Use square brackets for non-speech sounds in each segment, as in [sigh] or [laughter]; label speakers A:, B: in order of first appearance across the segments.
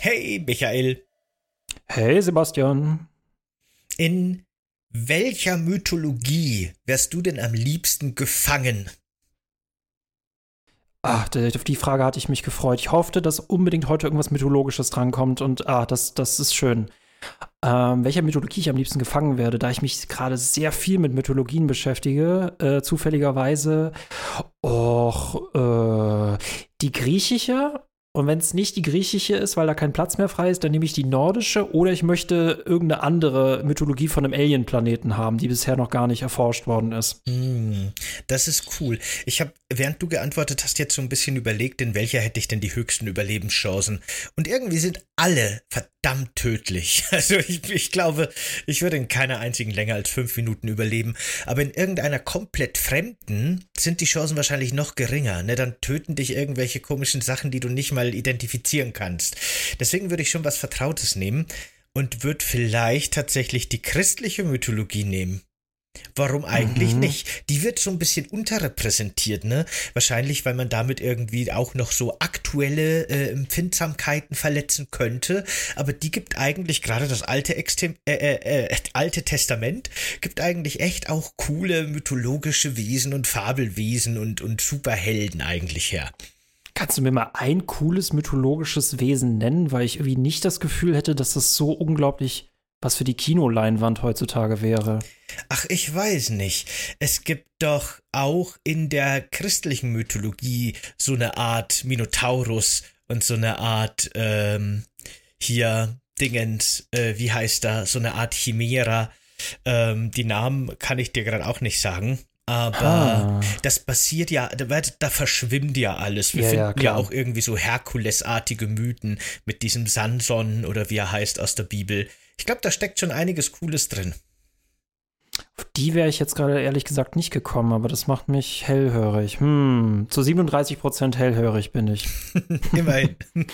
A: Hey, Michael.
B: Hey, Sebastian.
A: In welcher Mythologie wärst du denn am liebsten gefangen?
B: Ach, auf die Frage hatte ich mich gefreut. Ich hoffte, dass unbedingt heute irgendwas Mythologisches drankommt und ah, das, das ist schön. Ähm, welcher Mythologie ich am liebsten gefangen werde, da ich mich gerade sehr viel mit Mythologien beschäftige, äh, zufälligerweise auch äh, die griechische und wenn es nicht die griechische ist, weil da kein Platz mehr frei ist, dann nehme ich die nordische oder ich möchte irgendeine andere Mythologie von einem Alien-Planeten haben, die bisher noch gar nicht erforscht worden ist.
A: Mm, das ist cool. Ich habe, während du geantwortet hast, jetzt so ein bisschen überlegt, in welcher hätte ich denn die höchsten Überlebenschancen. Und irgendwie sind alle verdammt tödlich. [laughs] Also ich, ich glaube, ich würde in keiner einzigen länger als fünf Minuten überleben. Aber in irgendeiner komplett fremden sind die Chancen wahrscheinlich noch geringer. Ne? Dann töten dich irgendwelche komischen Sachen, die du nicht mal mal identifizieren kannst. Deswegen würde ich schon was Vertrautes nehmen und würde vielleicht tatsächlich die christliche Mythologie nehmen. Warum eigentlich mhm. nicht? Die wird so ein bisschen unterrepräsentiert, ne? Wahrscheinlich, weil man damit irgendwie auch noch so aktuelle äh, Empfindsamkeiten verletzen könnte. Aber die gibt eigentlich gerade das alte, Extem äh, äh, äh, alte Testament gibt eigentlich echt auch coole mythologische Wesen und Fabelwesen und, und Superhelden eigentlich her.
B: Kannst du mir mal ein cooles mythologisches Wesen nennen, weil ich irgendwie nicht das Gefühl hätte, dass das so unglaublich was für die Kinoleinwand heutzutage wäre.
A: Ach, ich weiß nicht. Es gibt doch auch in der christlichen Mythologie so eine Art Minotaurus und so eine Art ähm, hier Dingens, äh, wie heißt da, so eine Art Chimera. Ähm, die Namen kann ich dir gerade auch nicht sagen. Aber ah. das passiert ja, da, da, verschwimmt ja alles. Wir ja, finden ja, ja, auch irgendwie so Herkulesartige Mythen mit diesem Sanson oder wie er heißt aus der Bibel. Ich glaube, da steckt schon einiges Cooles drin.
B: Auf die wäre ich jetzt gerade ehrlich gesagt nicht gekommen, aber das macht mich hellhörig. Hm, zu 37 Prozent hellhörig bin ich. [laughs]
A: Immerhin. [laughs]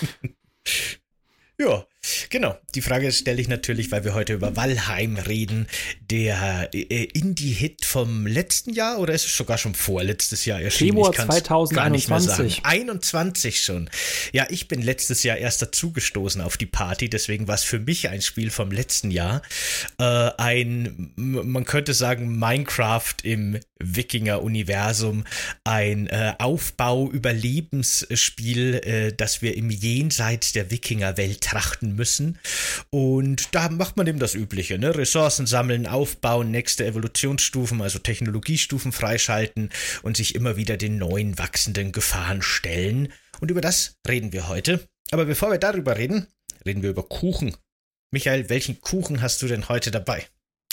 A: ja, Genau, die Frage stelle ich natürlich, weil wir heute über Valheim reden, der äh, Indie-Hit vom letzten Jahr oder ist es sogar schon vorletztes Jahr erschienen?
B: Februar 2021.
A: 21 schon. Ja, ich bin letztes Jahr erst dazugestoßen auf die Party, deswegen war es für mich ein Spiel vom letzten Jahr. Äh, ein, man könnte sagen, Minecraft im Wikinger-Universum, ein äh, Aufbau-Überlebensspiel, äh, das wir im Jenseits der Wikinger-Welt trachten müssen. Und da macht man eben das Übliche, ne? Ressourcen sammeln, aufbauen, nächste Evolutionsstufen, also Technologiestufen freischalten und sich immer wieder den neuen wachsenden Gefahren stellen. Und über das reden wir heute. Aber bevor wir darüber reden, reden wir über Kuchen. Michael, welchen Kuchen hast du denn heute dabei?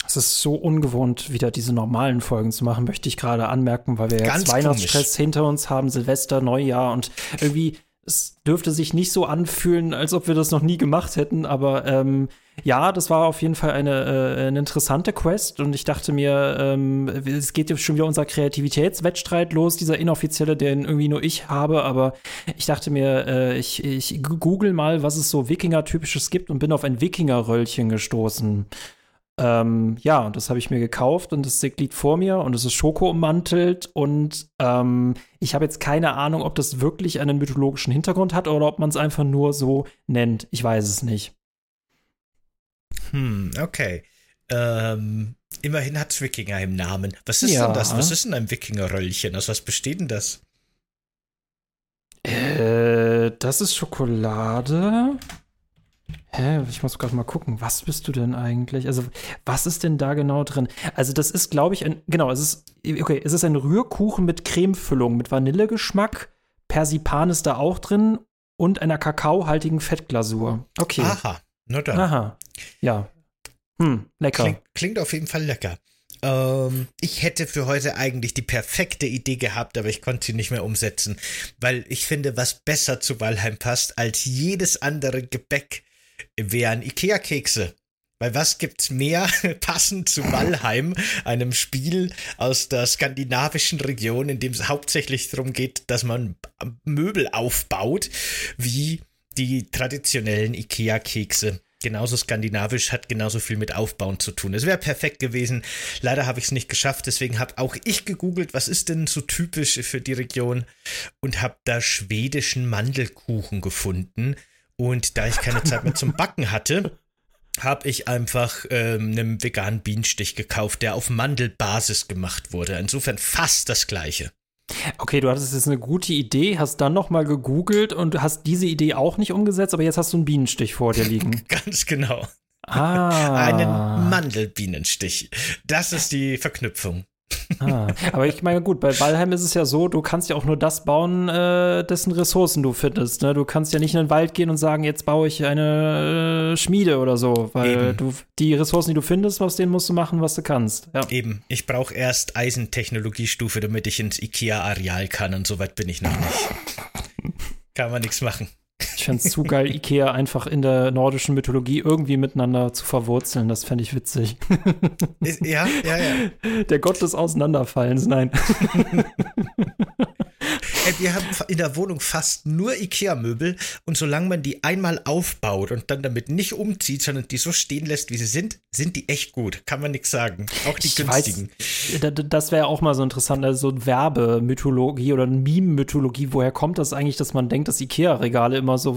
B: Es ist so ungewohnt, wieder diese normalen Folgen zu machen, möchte ich gerade anmerken, weil wir Ganz jetzt Weihnachtsstress komisch. hinter uns haben, Silvester, Neujahr und irgendwie es dürfte sich nicht so anfühlen, als ob wir das noch nie gemacht hätten, aber ähm, ja, das war auf jeden Fall eine, äh, eine interessante Quest und ich dachte mir, ähm, es geht jetzt schon wieder unser Kreativitätswettstreit los, dieser inoffizielle, den irgendwie nur ich habe, aber ich dachte mir, äh, ich, ich google mal, was es so Wikinger-typisches gibt und bin auf ein Wikinger-Röllchen gestoßen. Ähm, ja, und das habe ich mir gekauft und das liegt vor mir und es ist Schoko ummantelt und ähm, ich habe jetzt keine Ahnung, ob das wirklich einen mythologischen Hintergrund hat oder ob man es einfach nur so nennt. Ich weiß es nicht.
A: Hm, okay. Ähm, immerhin hat es Wikinger im Namen. Was ist ja. denn das? Was ist denn ein Wikingerröllchen? Aus was besteht denn das?
B: Äh, das ist Schokolade. Hä? Ich muss gerade mal gucken, was bist du denn eigentlich? Also, was ist denn da genau drin? Also, das ist, glaube ich, ein, genau, es ist, okay, es ist ein Rührkuchen mit Cremefüllung, mit Vanillegeschmack. Persipan ist da auch drin und einer kakaohaltigen Fettglasur. Okay.
A: Aha, nur dann.
B: Aha. Ja. Hm, lecker.
A: Klingt, klingt auf jeden Fall lecker. Ähm, ich hätte für heute eigentlich die perfekte Idee gehabt, aber ich konnte sie nicht mehr umsetzen, weil ich finde, was besser zu Walheim passt als jedes andere Gebäck wären Ikea-Kekse. Weil was gibt's mehr [laughs] passend zu Valheim, einem Spiel aus der skandinavischen Region, in dem es hauptsächlich darum geht, dass man Möbel aufbaut, wie die traditionellen Ikea-Kekse. genauso skandinavisch, hat genauso viel mit Aufbauen zu tun. Es wäre perfekt gewesen. Leider habe ich es nicht geschafft, deswegen habe auch ich gegoogelt, was ist denn so typisch für die Region und habe da schwedischen Mandelkuchen gefunden. Und da ich keine Zeit mehr zum Backen hatte, habe ich einfach ähm, einen veganen Bienenstich gekauft, der auf Mandelbasis gemacht wurde. Insofern fast das gleiche.
B: Okay, du hattest jetzt eine gute Idee, hast dann noch mal gegoogelt und hast diese Idee auch nicht umgesetzt, aber jetzt hast du einen Bienenstich vor dir liegen. [laughs]
A: Ganz genau.
B: Ah.
A: Einen Mandelbienenstich. Das ist die Verknüpfung.
B: Ah, [laughs] aber ich meine, gut, bei Valheim ist es ja so, du kannst ja auch nur das bauen, äh, dessen Ressourcen du findest. Ne? Du kannst ja nicht in den Wald gehen und sagen, jetzt baue ich eine äh, Schmiede oder so, weil Eben. du die Ressourcen, die du findest, aus denen musst du machen, was du kannst. Ja.
A: Eben, ich brauche erst Eisentechnologiestufe, damit ich ins IKEA-Areal kann und so weit bin ich noch nicht. kann man nichts machen.
B: Ich fände es zu geil, [laughs] Ikea einfach in der nordischen Mythologie irgendwie miteinander zu verwurzeln. Das fände ich witzig.
A: Ja, ja, ja.
B: Der Gott des Auseinanderfallens, nein. [laughs]
A: Ey, wir haben in der Wohnung fast nur Ikea-Möbel und solange man die einmal aufbaut und dann damit nicht umzieht, sondern die so stehen lässt, wie sie sind, sind die echt gut. Kann man nichts sagen. Auch die ich günstigen.
B: Weiß, das wäre auch mal so interessant, also so Werbemythologie oder Meme-Mythologie. Woher kommt das eigentlich, dass man denkt, dass Ikea-Regale immer so,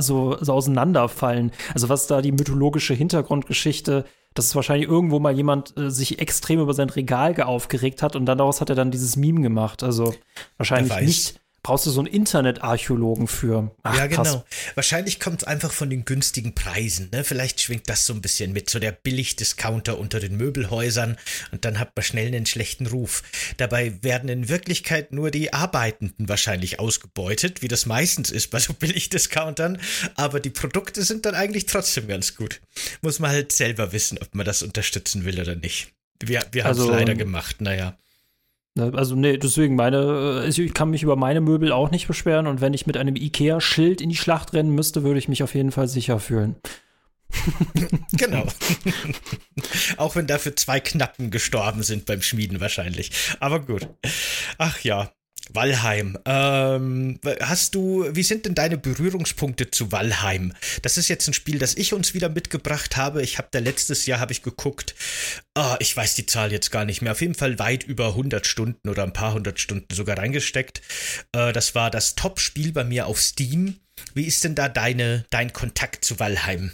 B: so, so auseinanderfallen? Also was da die mythologische Hintergrundgeschichte dass es wahrscheinlich irgendwo mal jemand äh, sich extrem über sein Regal aufgeregt hat und dann daraus hat er dann dieses Meme gemacht. Also wahrscheinlich nicht brauchst du so einen Internetarchäologen für.
A: Ach, ja, genau. Krass. Wahrscheinlich kommt es einfach von den günstigen Preisen. Ne? Vielleicht schwingt das so ein bisschen mit, so der Billigdiscounter unter den Möbelhäusern und dann hat man schnell einen schlechten Ruf. Dabei werden in Wirklichkeit nur die Arbeitenden wahrscheinlich ausgebeutet, wie das meistens ist bei so [laughs] Billigdiscountern, aber die Produkte sind dann eigentlich trotzdem ganz gut. Muss man halt selber wissen, ob man das unterstützen will oder nicht. Wir, wir haben es also, leider gemacht, naja.
B: Ne, also, nee, deswegen meine, äh, ich kann mich über meine Möbel auch nicht beschweren und wenn ich mit einem IKEA-Schild in die Schlacht rennen müsste, würde ich mich auf jeden Fall sicher fühlen. [laughs]
A: genau. [laughs] auch wenn dafür zwei Knappen gestorben sind beim Schmieden wahrscheinlich. Aber gut. Ach ja. Valheim. Ähm, hast du, wie sind denn deine Berührungspunkte zu Valheim? Das ist jetzt ein Spiel, das ich uns wieder mitgebracht habe. Ich habe da letztes Jahr habe ich geguckt. Oh, ich weiß die Zahl jetzt gar nicht mehr. Auf jeden Fall weit über 100 Stunden oder ein paar hundert Stunden sogar reingesteckt. Äh, das war das Top-Spiel bei mir auf Steam. Wie ist denn da deine, dein Kontakt zu Valheim?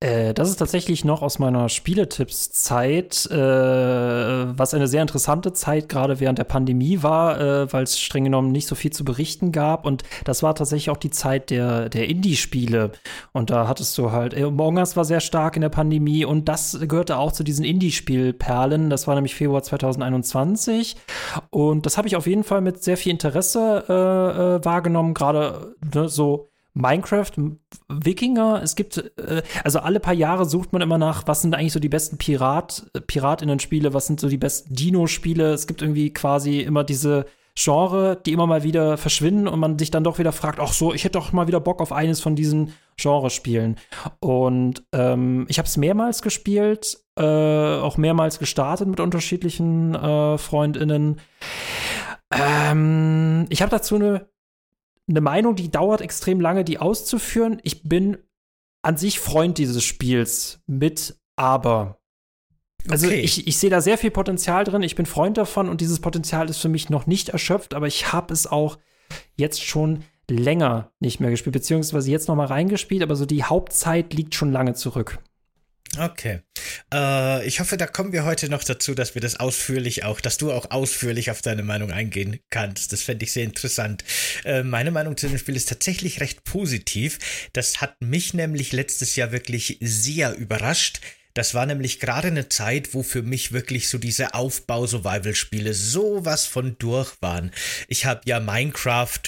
B: Äh, das ist tatsächlich noch aus meiner Spieletipps-Zeit, äh, was eine sehr interessante Zeit gerade während der Pandemie war, äh, weil es streng genommen nicht so viel zu berichten gab. Und das war tatsächlich auch die Zeit der, der Indie-Spiele. Und da hattest du halt, Among Us war sehr stark in der Pandemie und das gehörte auch zu diesen Indie-Spielperlen. Das war nämlich Februar 2021. Und das habe ich auf jeden Fall mit sehr viel Interesse äh, äh, wahrgenommen, gerade ne, so Minecraft, Wikinger, es gibt, äh, also alle paar Jahre sucht man immer nach, was sind eigentlich so die besten Pirat, äh, Piratinnen-Spiele, was sind so die besten Dino-Spiele. Es gibt irgendwie quasi immer diese Genre, die immer mal wieder verschwinden und man sich dann doch wieder fragt, ach so, ich hätte doch mal wieder Bock auf eines von diesen Genrespielen. Und ähm, ich habe es mehrmals gespielt, äh, auch mehrmals gestartet mit unterschiedlichen äh, FreundInnen. Ähm, ich habe dazu eine eine Meinung, die dauert extrem lange, die auszuführen. Ich bin an sich Freund dieses Spiels mit aber. Also okay. ich, ich sehe da sehr viel Potenzial drin, ich bin Freund davon und dieses Potenzial ist für mich noch nicht erschöpft, aber ich habe es auch jetzt schon länger nicht mehr gespielt, beziehungsweise jetzt noch mal reingespielt, aber so die Hauptzeit liegt schon lange zurück.
A: Okay. Äh, ich hoffe, da kommen wir heute noch dazu, dass wir das ausführlich auch, dass du auch ausführlich auf deine Meinung eingehen kannst. Das fände ich sehr interessant. Äh, meine Meinung zu dem Spiel ist tatsächlich recht positiv. Das hat mich nämlich letztes Jahr wirklich sehr überrascht. Das war nämlich gerade eine Zeit, wo für mich wirklich so diese Aufbau-Survival-Spiele sowas von durch waren. Ich habe ja Minecraft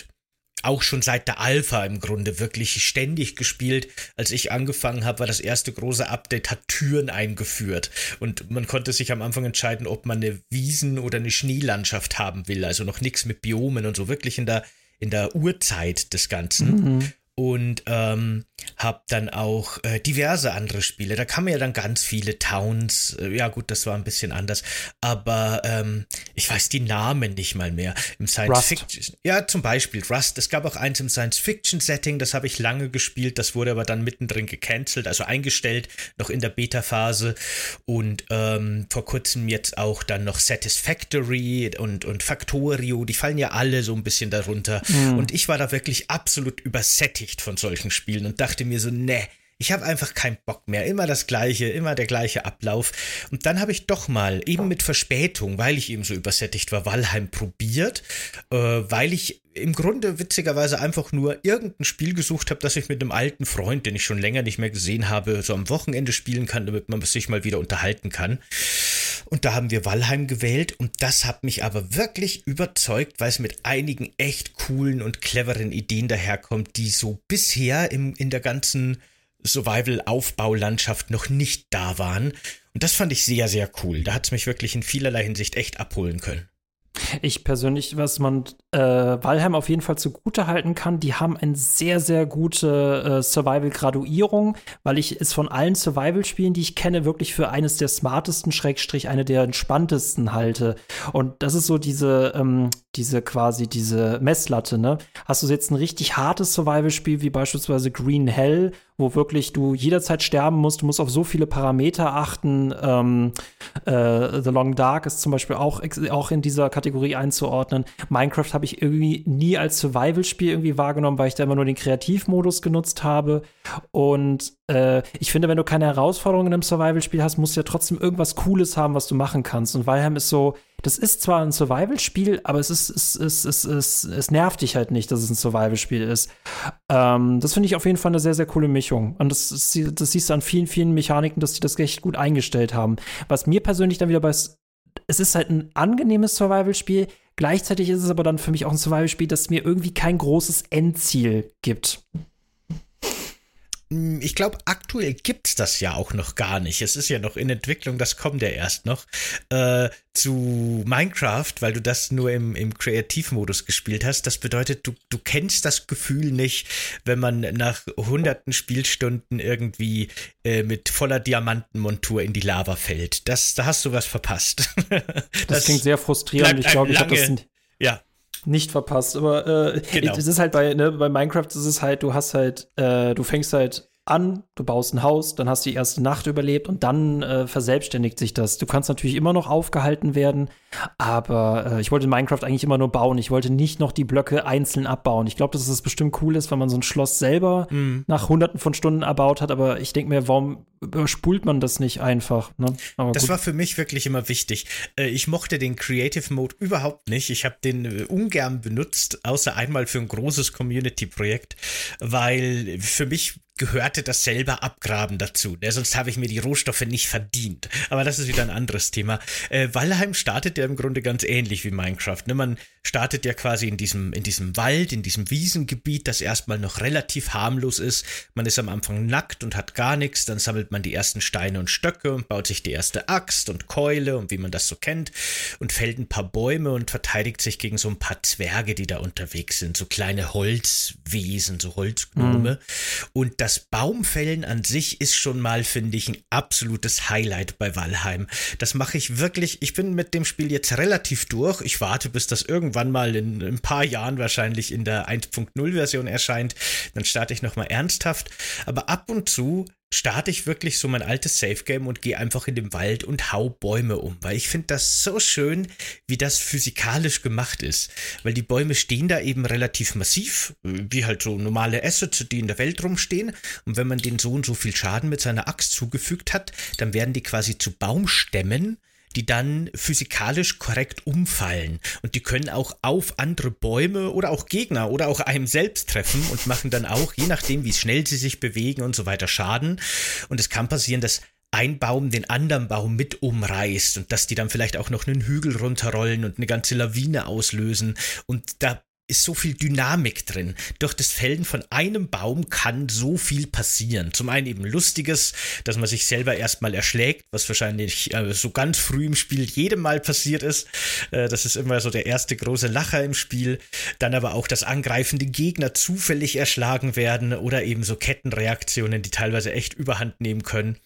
A: auch schon seit der Alpha im Grunde wirklich ständig gespielt. Als ich angefangen habe, war das erste große Update, hat Türen eingeführt. Und man konnte sich am Anfang entscheiden, ob man eine Wiesen- oder eine Schneelandschaft haben will. Also noch nichts mit Biomen und so, wirklich in der, in der Urzeit des Ganzen. Mhm. Und ähm, habe dann auch äh, diverse andere Spiele. Da kamen ja dann ganz viele Towns. Äh, ja gut, das war ein bisschen anders, aber ähm, ich weiß die Namen nicht mal mehr. Im Science Rust. Fiction. Ja, zum Beispiel Rust. Es gab auch eins im Science Fiction Setting, das habe ich lange gespielt. Das wurde aber dann mittendrin gecancelt, also eingestellt, noch in der Beta-Phase. Und ähm, vor kurzem jetzt auch dann noch Satisfactory und und Factorio. Die fallen ja alle so ein bisschen darunter. Mhm. Und ich war da wirklich absolut übersättigt von solchen Spielen und dachte mir so, ne, ich habe einfach keinen Bock mehr. Immer das gleiche, immer der gleiche Ablauf. Und dann habe ich doch mal, eben mit Verspätung, weil ich eben so übersättigt war, Valheim probiert, äh, weil ich im Grunde witzigerweise einfach nur irgendein Spiel gesucht habe, das ich mit einem alten Freund, den ich schon länger nicht mehr gesehen habe, so am Wochenende spielen kann, damit man sich mal wieder unterhalten kann. Und da haben wir Valheim gewählt und das hat mich aber wirklich überzeugt, weil es mit einigen echt coolen und cleveren Ideen daherkommt, die so bisher im, in der ganzen Survival-Aufbaulandschaft noch nicht da waren. Und das fand ich sehr, sehr cool. Da hat es mich wirklich in vielerlei Hinsicht echt abholen können.
B: Ich persönlich, was man äh, Valheim auf jeden Fall zugute halten kann, die haben eine sehr, sehr gute äh, Survival-Graduierung, weil ich es von allen Survival-Spielen, die ich kenne, wirklich für eines der smartesten, Schrägstrich, eine der entspanntesten halte. Und das ist so diese, ähm, diese quasi, diese Messlatte, ne? Hast du jetzt ein richtig hartes Survival-Spiel wie beispielsweise Green Hell, wo wirklich du jederzeit sterben musst, du musst auf so viele Parameter achten. Ähm, äh, The Long Dark ist zum Beispiel auch, auch in dieser Kategorie einzuordnen. Minecraft habe ich irgendwie nie als Survival-Spiel irgendwie wahrgenommen, weil ich da immer nur den Kreativmodus genutzt habe. Und äh, ich finde, wenn du keine Herausforderungen im Survival-Spiel hast, musst du ja trotzdem irgendwas Cooles haben, was du machen kannst. Und Valheim ist so, das ist zwar ein Survival-Spiel, aber es, ist, es, es, es, es, es nervt dich halt nicht, dass es ein Survival-Spiel ist. Ähm, das finde ich auf jeden Fall eine sehr, sehr coole Mischung. Und das, das siehst du an vielen, vielen Mechaniken, dass die das echt gut eingestellt haben. Was mir persönlich dann wieder bei es ist halt ein angenehmes Survival-Spiel. Gleichzeitig ist es aber dann für mich auch ein Survival-Spiel, das mir irgendwie kein großes Endziel gibt.
A: Hm, ich glaube, aktuell gibt's das ja auch noch gar nicht. Es ist ja noch in Entwicklung, das kommt ja erst noch. Äh, zu Minecraft, weil du das nur im, im Kreativmodus gespielt hast. Das bedeutet, du, du kennst das Gefühl nicht, wenn man nach hunderten Spielstunden irgendwie äh, mit voller Diamantenmontur in die Lava fällt. Das, da hast du was verpasst. [laughs]
B: das, das klingt sehr frustrierend. Ich glaube, ich habe das nicht verpasst. Aber äh, genau. es ist halt bei, ne, bei Minecraft ist es halt, du hast halt, äh, du fängst halt an, du baust ein Haus, dann hast du die erste Nacht überlebt und dann äh, verselbstständigt sich das. Du kannst natürlich immer noch aufgehalten werden, aber äh, ich wollte Minecraft eigentlich immer nur bauen. Ich wollte nicht noch die Blöcke einzeln abbauen. Ich glaube, dass es bestimmt cool ist, wenn man so ein Schloss selber mm. nach hunderten von Stunden erbaut hat, aber ich denke mir, warum überspult man das nicht einfach? Ne?
A: das gut. war für mich wirklich immer wichtig. Äh, ich mochte den Creative Mode überhaupt nicht. Ich habe den äh, ungern benutzt, außer einmal für ein großes Community-Projekt, weil für mich gehörte das selber abgraben dazu. Ne? Sonst habe ich mir die Rohstoffe nicht verdient. Aber das ist wieder ein anderes Thema. Äh, Valheim startet ja im Grunde ganz ähnlich wie Minecraft. Ne? Man startet ja quasi in diesem, in diesem Wald, in diesem Wiesengebiet, das erstmal noch relativ harmlos ist. Man ist am Anfang nackt und hat gar nichts. Dann sammelt man die ersten Steine und Stöcke und baut sich die erste Axt und Keule und wie man das so kennt und fällt ein paar Bäume und verteidigt sich gegen so ein paar Zwerge, die da unterwegs sind. So kleine Holzwesen, so Holzgnome. Mhm. Und das Baumfällen an sich ist schon mal, finde ich, ein absolutes Highlight bei Valheim. Das mache ich wirklich. Ich bin mit dem Spiel jetzt relativ durch. Ich warte, bis das irgendwann mal in, in ein paar Jahren wahrscheinlich in der 1.0 Version erscheint. Dann starte ich nochmal ernsthaft. Aber ab und zu starte ich wirklich so mein altes Safe Game und gehe einfach in den Wald und hau Bäume um, weil ich finde das so schön, wie das physikalisch gemacht ist, weil die Bäume stehen da eben relativ massiv, wie halt so normale Assets, die in der Welt rumstehen. Und wenn man denen so und so viel Schaden mit seiner Axt zugefügt hat, dann werden die quasi zu Baumstämmen die dann physikalisch korrekt umfallen. Und die können auch auf andere Bäume oder auch Gegner oder auch einem selbst treffen und machen dann auch, je nachdem, wie schnell sie sich bewegen und so weiter, Schaden. Und es kann passieren, dass ein Baum den anderen Baum mit umreißt und dass die dann vielleicht auch noch einen Hügel runterrollen und eine ganze Lawine auslösen. Und da ist so viel Dynamik drin. Durch das Fällen von einem Baum kann so viel passieren. Zum einen eben Lustiges, dass man sich selber erstmal erschlägt, was wahrscheinlich äh, so ganz früh im Spiel jedem Mal passiert ist. Äh, das ist immer so der erste große Lacher im Spiel. Dann aber auch, dass angreifende Gegner zufällig erschlagen werden oder eben so Kettenreaktionen, die teilweise echt überhand nehmen können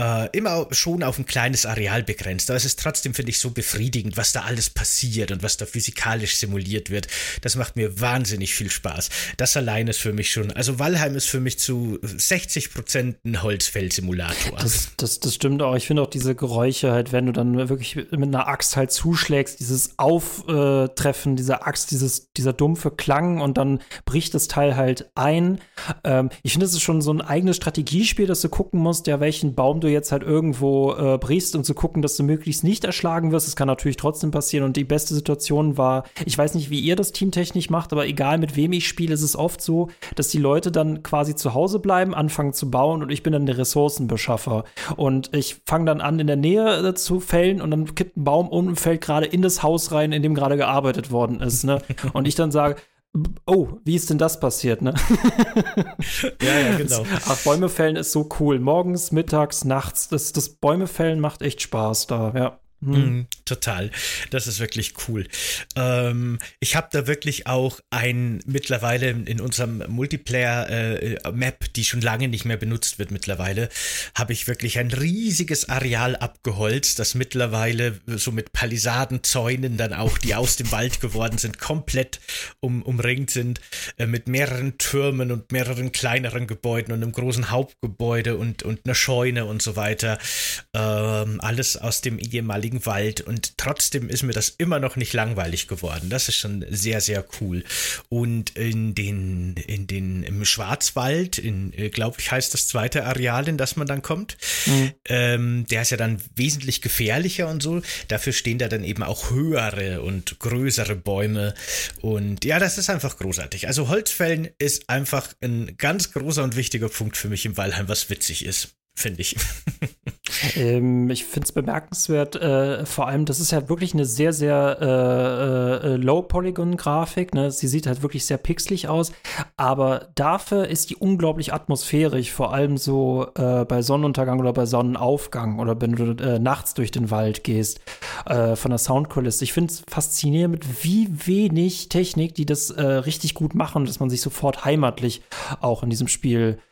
A: äh, immer schon auf ein kleines Areal begrenzt. Aber es ist trotzdem, finde ich, so befriedigend, was da alles passiert und was da physikalisch simuliert wird. Das macht mir wahnsinnig viel Spaß. Das allein ist für mich schon, also Valheim ist für mich zu 60 Prozent ein Holzfeld-Simulator.
B: Das, das, das stimmt auch. Ich finde auch diese Geräusche halt, wenn du dann wirklich mit einer Axt halt zuschlägst, dieses Auftreffen dieser Axt, dieses, dieser dumpfe Klang und dann bricht das Teil halt ein. Ähm, ich finde, es ist schon so ein eigenes Strategiespiel, dass du gucken musst, ja, welchen Baum du jetzt halt irgendwo äh, brichst, um zu gucken, dass du möglichst nicht erschlagen wirst. Das kann natürlich trotzdem passieren. Und die beste Situation war, ich weiß nicht, wie ihr das teamtechnisch macht, aber egal mit wem ich spiele, ist es oft so, dass die Leute dann quasi zu Hause bleiben, anfangen zu bauen und ich bin dann der Ressourcenbeschaffer. Und ich fange dann an, in der Nähe äh, zu fällen und dann kippt ein Baum um und fällt gerade in das Haus rein, in dem gerade gearbeitet worden ist. Ne? [laughs] und ich dann sage, Oh, wie ist denn das passiert, ne? [laughs]
A: ja, ja, genau. [laughs]
B: Ach, Bäume fällen ist so cool. Morgens, mittags, nachts. Das, das Bäume fällen macht echt Spaß da, ja.
A: Hm. Mm, total. Das ist wirklich cool. Ähm, ich habe da wirklich auch ein mittlerweile in unserem Multiplayer-Map, äh, die schon lange nicht mehr benutzt wird mittlerweile, habe ich wirklich ein riesiges Areal abgeholzt, das mittlerweile so mit Palisadenzäunen dann auch, die aus dem Wald geworden sind, komplett um, umringt sind, äh, mit mehreren Türmen und mehreren kleineren Gebäuden und einem großen Hauptgebäude und, und einer Scheune und so weiter. Ähm, alles aus dem ehemaligen Wald und trotzdem ist mir das immer noch nicht langweilig geworden. Das ist schon sehr, sehr cool. Und in den, in den, im Schwarzwald, in, äh, glaube ich, heißt das zweite Areal, in das man dann kommt, mhm. ähm, der ist ja dann wesentlich gefährlicher und so. Dafür stehen da dann eben auch höhere und größere Bäume. Und ja, das ist einfach großartig. Also Holzfällen ist einfach ein ganz großer und wichtiger Punkt für mich im Walheim, was witzig ist finde ich. [laughs]
B: ähm, ich finde es bemerkenswert, äh, vor allem, das ist ja wirklich eine sehr, sehr äh, äh, Low-Polygon-Grafik. Ne? Sie sieht halt wirklich sehr pixelig aus, aber dafür ist die unglaublich atmosphärisch, vor allem so äh, bei Sonnenuntergang oder bei Sonnenaufgang oder wenn du äh, nachts durch den Wald gehst, äh, von der Soundkulisse. Ich finde es faszinierend, wie wenig Technik die das richtig gut machen, dass man sich sofort heimatlich auch in diesem Spiel äh,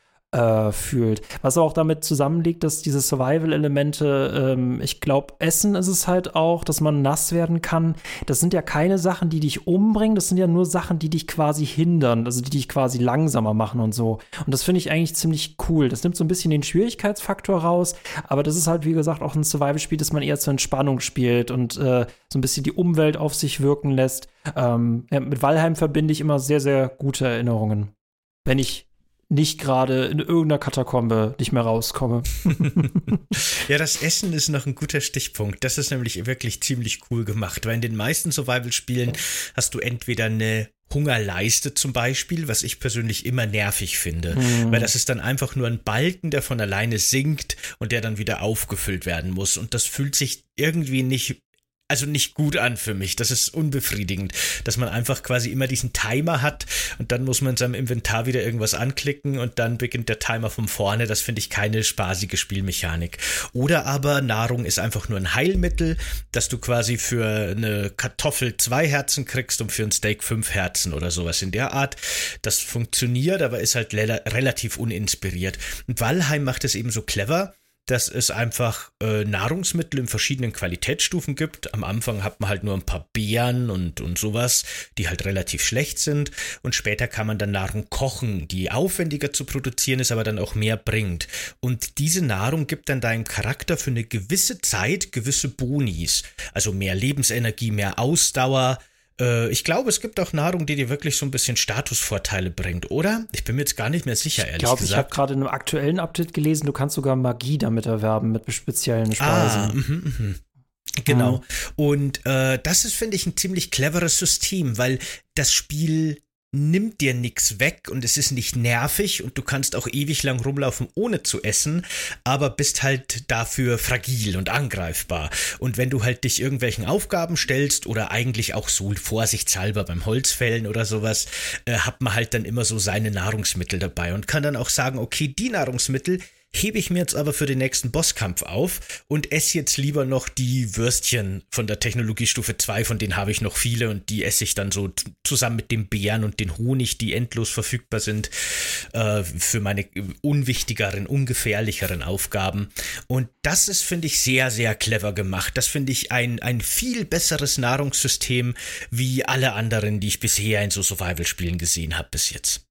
B: fühlt. Was auch damit zusammenliegt, dass diese Survival-Elemente, ähm, ich glaube, Essen ist es halt auch, dass man nass werden kann. Das sind ja keine Sachen, die dich umbringen, das sind ja nur Sachen, die dich quasi hindern, also die dich quasi langsamer machen und so. Und das finde ich eigentlich ziemlich cool. Das nimmt so ein bisschen den Schwierigkeitsfaktor raus, aber das ist halt, wie gesagt, auch ein Survival-Spiel, das man eher zur Entspannung spielt und äh, so ein bisschen die Umwelt auf sich wirken lässt. Ähm, ja, mit Valheim verbinde ich immer sehr, sehr gute Erinnerungen. Wenn ich nicht gerade in irgendeiner Katakombe nicht mehr rauskomme. [laughs]
A: ja, das Essen ist noch ein guter Stichpunkt. Das ist nämlich wirklich ziemlich cool gemacht, weil in den meisten Survival-Spielen hast du entweder eine Hungerleiste zum Beispiel, was ich persönlich immer nervig finde, mhm. weil das ist dann einfach nur ein Balken, der von alleine sinkt und der dann wieder aufgefüllt werden muss. Und das fühlt sich irgendwie nicht also nicht gut an für mich. Das ist unbefriedigend, dass man einfach quasi immer diesen Timer hat und dann muss man in seinem Inventar wieder irgendwas anklicken und dann beginnt der Timer von vorne. Das finde ich keine spaßige Spielmechanik. Oder aber Nahrung ist einfach nur ein Heilmittel, dass du quasi für eine Kartoffel zwei Herzen kriegst und für ein Steak fünf Herzen oder sowas in der Art. Das funktioniert, aber ist halt relativ uninspiriert. Und Valheim macht es eben so clever dass es einfach äh, Nahrungsmittel in verschiedenen Qualitätsstufen gibt. Am Anfang hat man halt nur ein paar Beeren und, und sowas, die halt relativ schlecht sind. Und später kann man dann Nahrung kochen, die aufwendiger zu produzieren ist, aber dann auch mehr bringt. Und diese Nahrung gibt dann deinem Charakter für eine gewisse Zeit gewisse Bonis. Also mehr Lebensenergie, mehr Ausdauer, äh, ich glaube, es gibt auch Nahrung, die dir wirklich so ein bisschen Statusvorteile bringt, oder? Ich bin mir jetzt gar nicht mehr sicher, ehrlich
B: ich glaub,
A: gesagt.
B: Ich habe gerade in einem aktuellen Update gelesen, du kannst sogar Magie damit erwerben, mit speziellen Speisen. Ah, mh, mh.
A: Genau. Mhm. Und äh, das ist, finde ich, ein ziemlich cleveres System, weil das Spiel nimmt dir nichts weg und es ist nicht nervig und du kannst auch ewig lang rumlaufen ohne zu essen, aber bist halt dafür fragil und angreifbar. Und wenn du halt dich irgendwelchen Aufgaben stellst oder eigentlich auch so vorsichtshalber beim Holzfällen oder sowas, äh, hat man halt dann immer so seine Nahrungsmittel dabei und kann dann auch sagen, okay, die Nahrungsmittel, hebe ich mir jetzt aber für den nächsten Bosskampf auf und esse jetzt lieber noch die Würstchen von der Technologiestufe 2, von denen habe ich noch viele und die esse ich dann so zusammen mit dem Bären und den Honig, die endlos verfügbar sind, äh, für meine unwichtigeren, ungefährlicheren Aufgaben. Und das ist, finde ich, sehr, sehr clever gemacht. Das finde ich ein, ein viel besseres Nahrungssystem wie alle anderen, die ich bisher in so Survival-Spielen gesehen habe bis jetzt.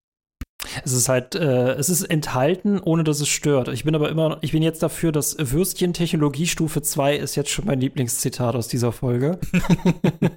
B: Es ist halt, äh, es ist enthalten, ohne dass es stört. Ich bin aber immer, ich bin jetzt dafür, dass Würstchen Technologiestufe 2 ist jetzt schon mein Lieblingszitat aus dieser Folge. [laughs]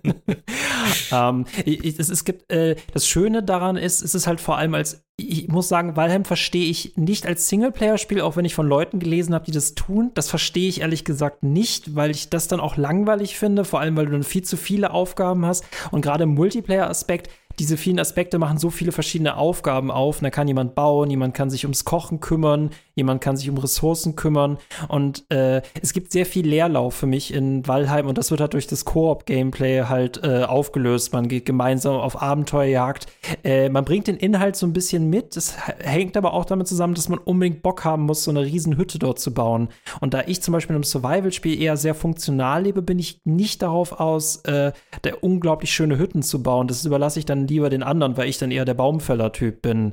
B: [laughs] ähm, es, es gibt, äh, das Schöne daran ist, es ist halt vor allem als, ich muss sagen, Valheim verstehe ich nicht als Singleplayer-Spiel, auch wenn ich von Leuten gelesen habe, die das tun. Das verstehe ich ehrlich gesagt nicht, weil ich das dann auch langweilig finde, vor allem weil du dann viel zu viele Aufgaben hast und gerade im Multiplayer-Aspekt diese vielen Aspekte machen so viele verschiedene Aufgaben auf. da kann jemand bauen, jemand kann sich ums Kochen kümmern, jemand kann sich um Ressourcen kümmern. Und äh, es gibt sehr viel Leerlauf für mich in Valheim und das wird halt durch das Koop-Gameplay halt äh, aufgelöst. Man geht gemeinsam auf Abenteuerjagd. Äh, man bringt den Inhalt so ein bisschen mit. Es hängt aber auch damit zusammen, dass man unbedingt Bock haben muss, so eine riesen Hütte dort zu bauen. Und da ich zum Beispiel in einem Survival-Spiel eher sehr funktional lebe, bin ich nicht darauf aus, äh, der unglaublich schöne Hütten zu bauen. Das überlasse ich dann lieber den anderen, weil ich dann eher der Baumfäller-Typ bin.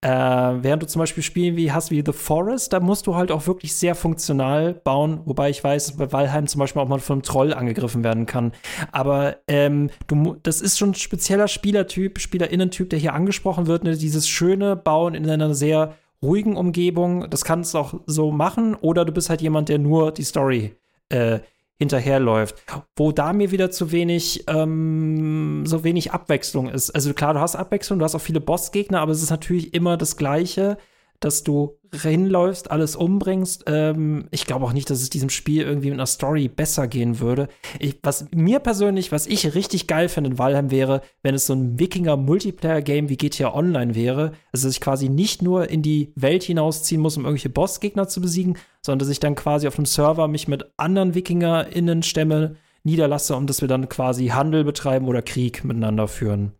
B: Äh, während du zum Beispiel Spiele wie hast wie The Forest, da musst du halt auch wirklich sehr funktional bauen, wobei ich weiß, bei Valheim zum Beispiel auch mal von einem Troll angegriffen werden kann. Aber ähm, du, das ist schon ein spezieller Spielertyp, Spielerinnentyp, der hier angesprochen wird, ne? dieses schöne Bauen in einer sehr ruhigen Umgebung. Das kannst du auch so machen, oder du bist halt jemand, der nur die Story äh, hinterherläuft. Wo da mir wieder zu wenig, ähm, so wenig Abwechslung ist. Also klar, du hast Abwechslung, du hast auch viele Bossgegner, aber es ist natürlich immer das Gleiche dass du hinläufst, alles umbringst. Ähm, ich glaube auch nicht, dass es diesem Spiel irgendwie mit einer Story besser gehen würde. Ich, was mir persönlich, was ich richtig geil finde in Valheim wäre, wenn es so ein Wikinger-Multiplayer-Game wie GTA Online wäre, also dass ich quasi nicht nur in die Welt hinausziehen muss, um irgendwelche Bossgegner zu besiegen, sondern dass ich dann quasi auf einem Server mich mit anderen WikingerInnen-Stämme niederlasse und dass wir dann quasi Handel betreiben oder Krieg miteinander führen.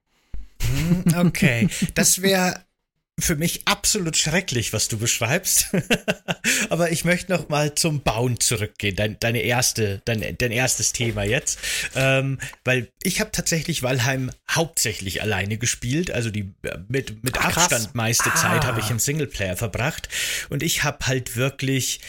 A: Hm, okay, das wäre für mich absolut schrecklich, was du beschreibst. [laughs] Aber ich möchte noch mal zum Bauen zurückgehen. Dein, deine erste, dein, dein erstes Thema jetzt, ähm, weil ich habe tatsächlich Valheim hauptsächlich alleine gespielt. Also die mit mit Ach, Abstand meiste ah. Zeit habe ich im Singleplayer verbracht und ich habe halt wirklich,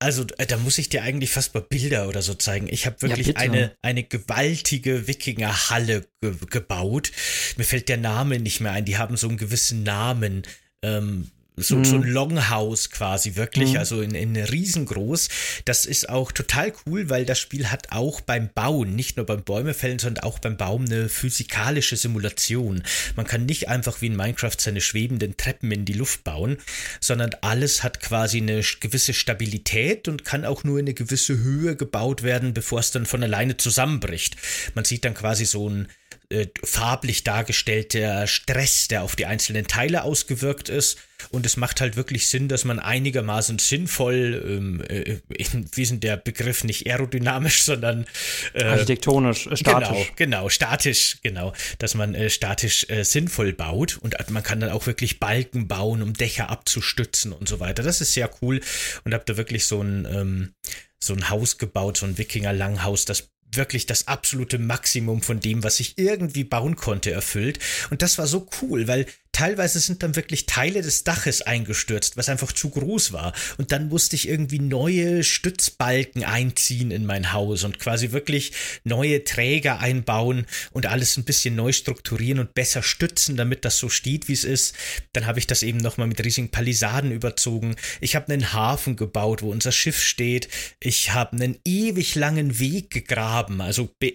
A: also da muss ich dir eigentlich fast mal Bilder oder so zeigen. Ich habe wirklich ja, eine eine gewaltige Wikingerhalle ge gebaut. Mir fällt der Name nicht mehr ein. Die haben so einen gewissen Namen ähm, so, mhm. so ein Longhouse quasi, wirklich, mhm. also in, in riesengroß. Das ist auch total cool, weil das Spiel hat auch beim Bauen, nicht nur beim Bäumefällen, sondern auch beim Baum eine physikalische Simulation. Man kann nicht einfach wie in Minecraft seine schwebenden Treppen in die Luft bauen, sondern alles hat quasi eine gewisse Stabilität und kann auch nur in eine gewisse Höhe gebaut werden, bevor es dann von alleine zusammenbricht. Man sieht dann quasi so ein äh, farblich dargestellter Stress, der auf die einzelnen Teile ausgewirkt ist. Und es macht halt wirklich Sinn, dass man einigermaßen sinnvoll, ähm, äh, wie sind der Begriff nicht aerodynamisch, sondern
B: äh, architektonisch, äh,
A: statisch. Genau, genau, statisch, genau, dass man äh, statisch äh, sinnvoll baut und man kann dann auch wirklich Balken bauen, um Dächer abzustützen und so weiter. Das ist sehr cool und habe da wirklich so ein ähm, so ein Haus gebaut, so ein Wikinger-Langhaus, das wirklich das absolute Maximum von dem, was ich irgendwie bauen konnte, erfüllt. Und das war so cool, weil teilweise sind dann wirklich Teile des Daches eingestürzt, was einfach zu groß war. Und dann musste ich irgendwie neue Stützbalken einziehen in mein Haus und quasi wirklich neue Träger einbauen und alles ein bisschen neu strukturieren und besser stützen, damit das so steht, wie es ist. Dann habe ich das eben nochmal mit riesigen Palisaden überzogen. Ich habe einen Hafen gebaut, wo unser Schiff steht. Ich habe einen ewig langen Weg gegraben, also be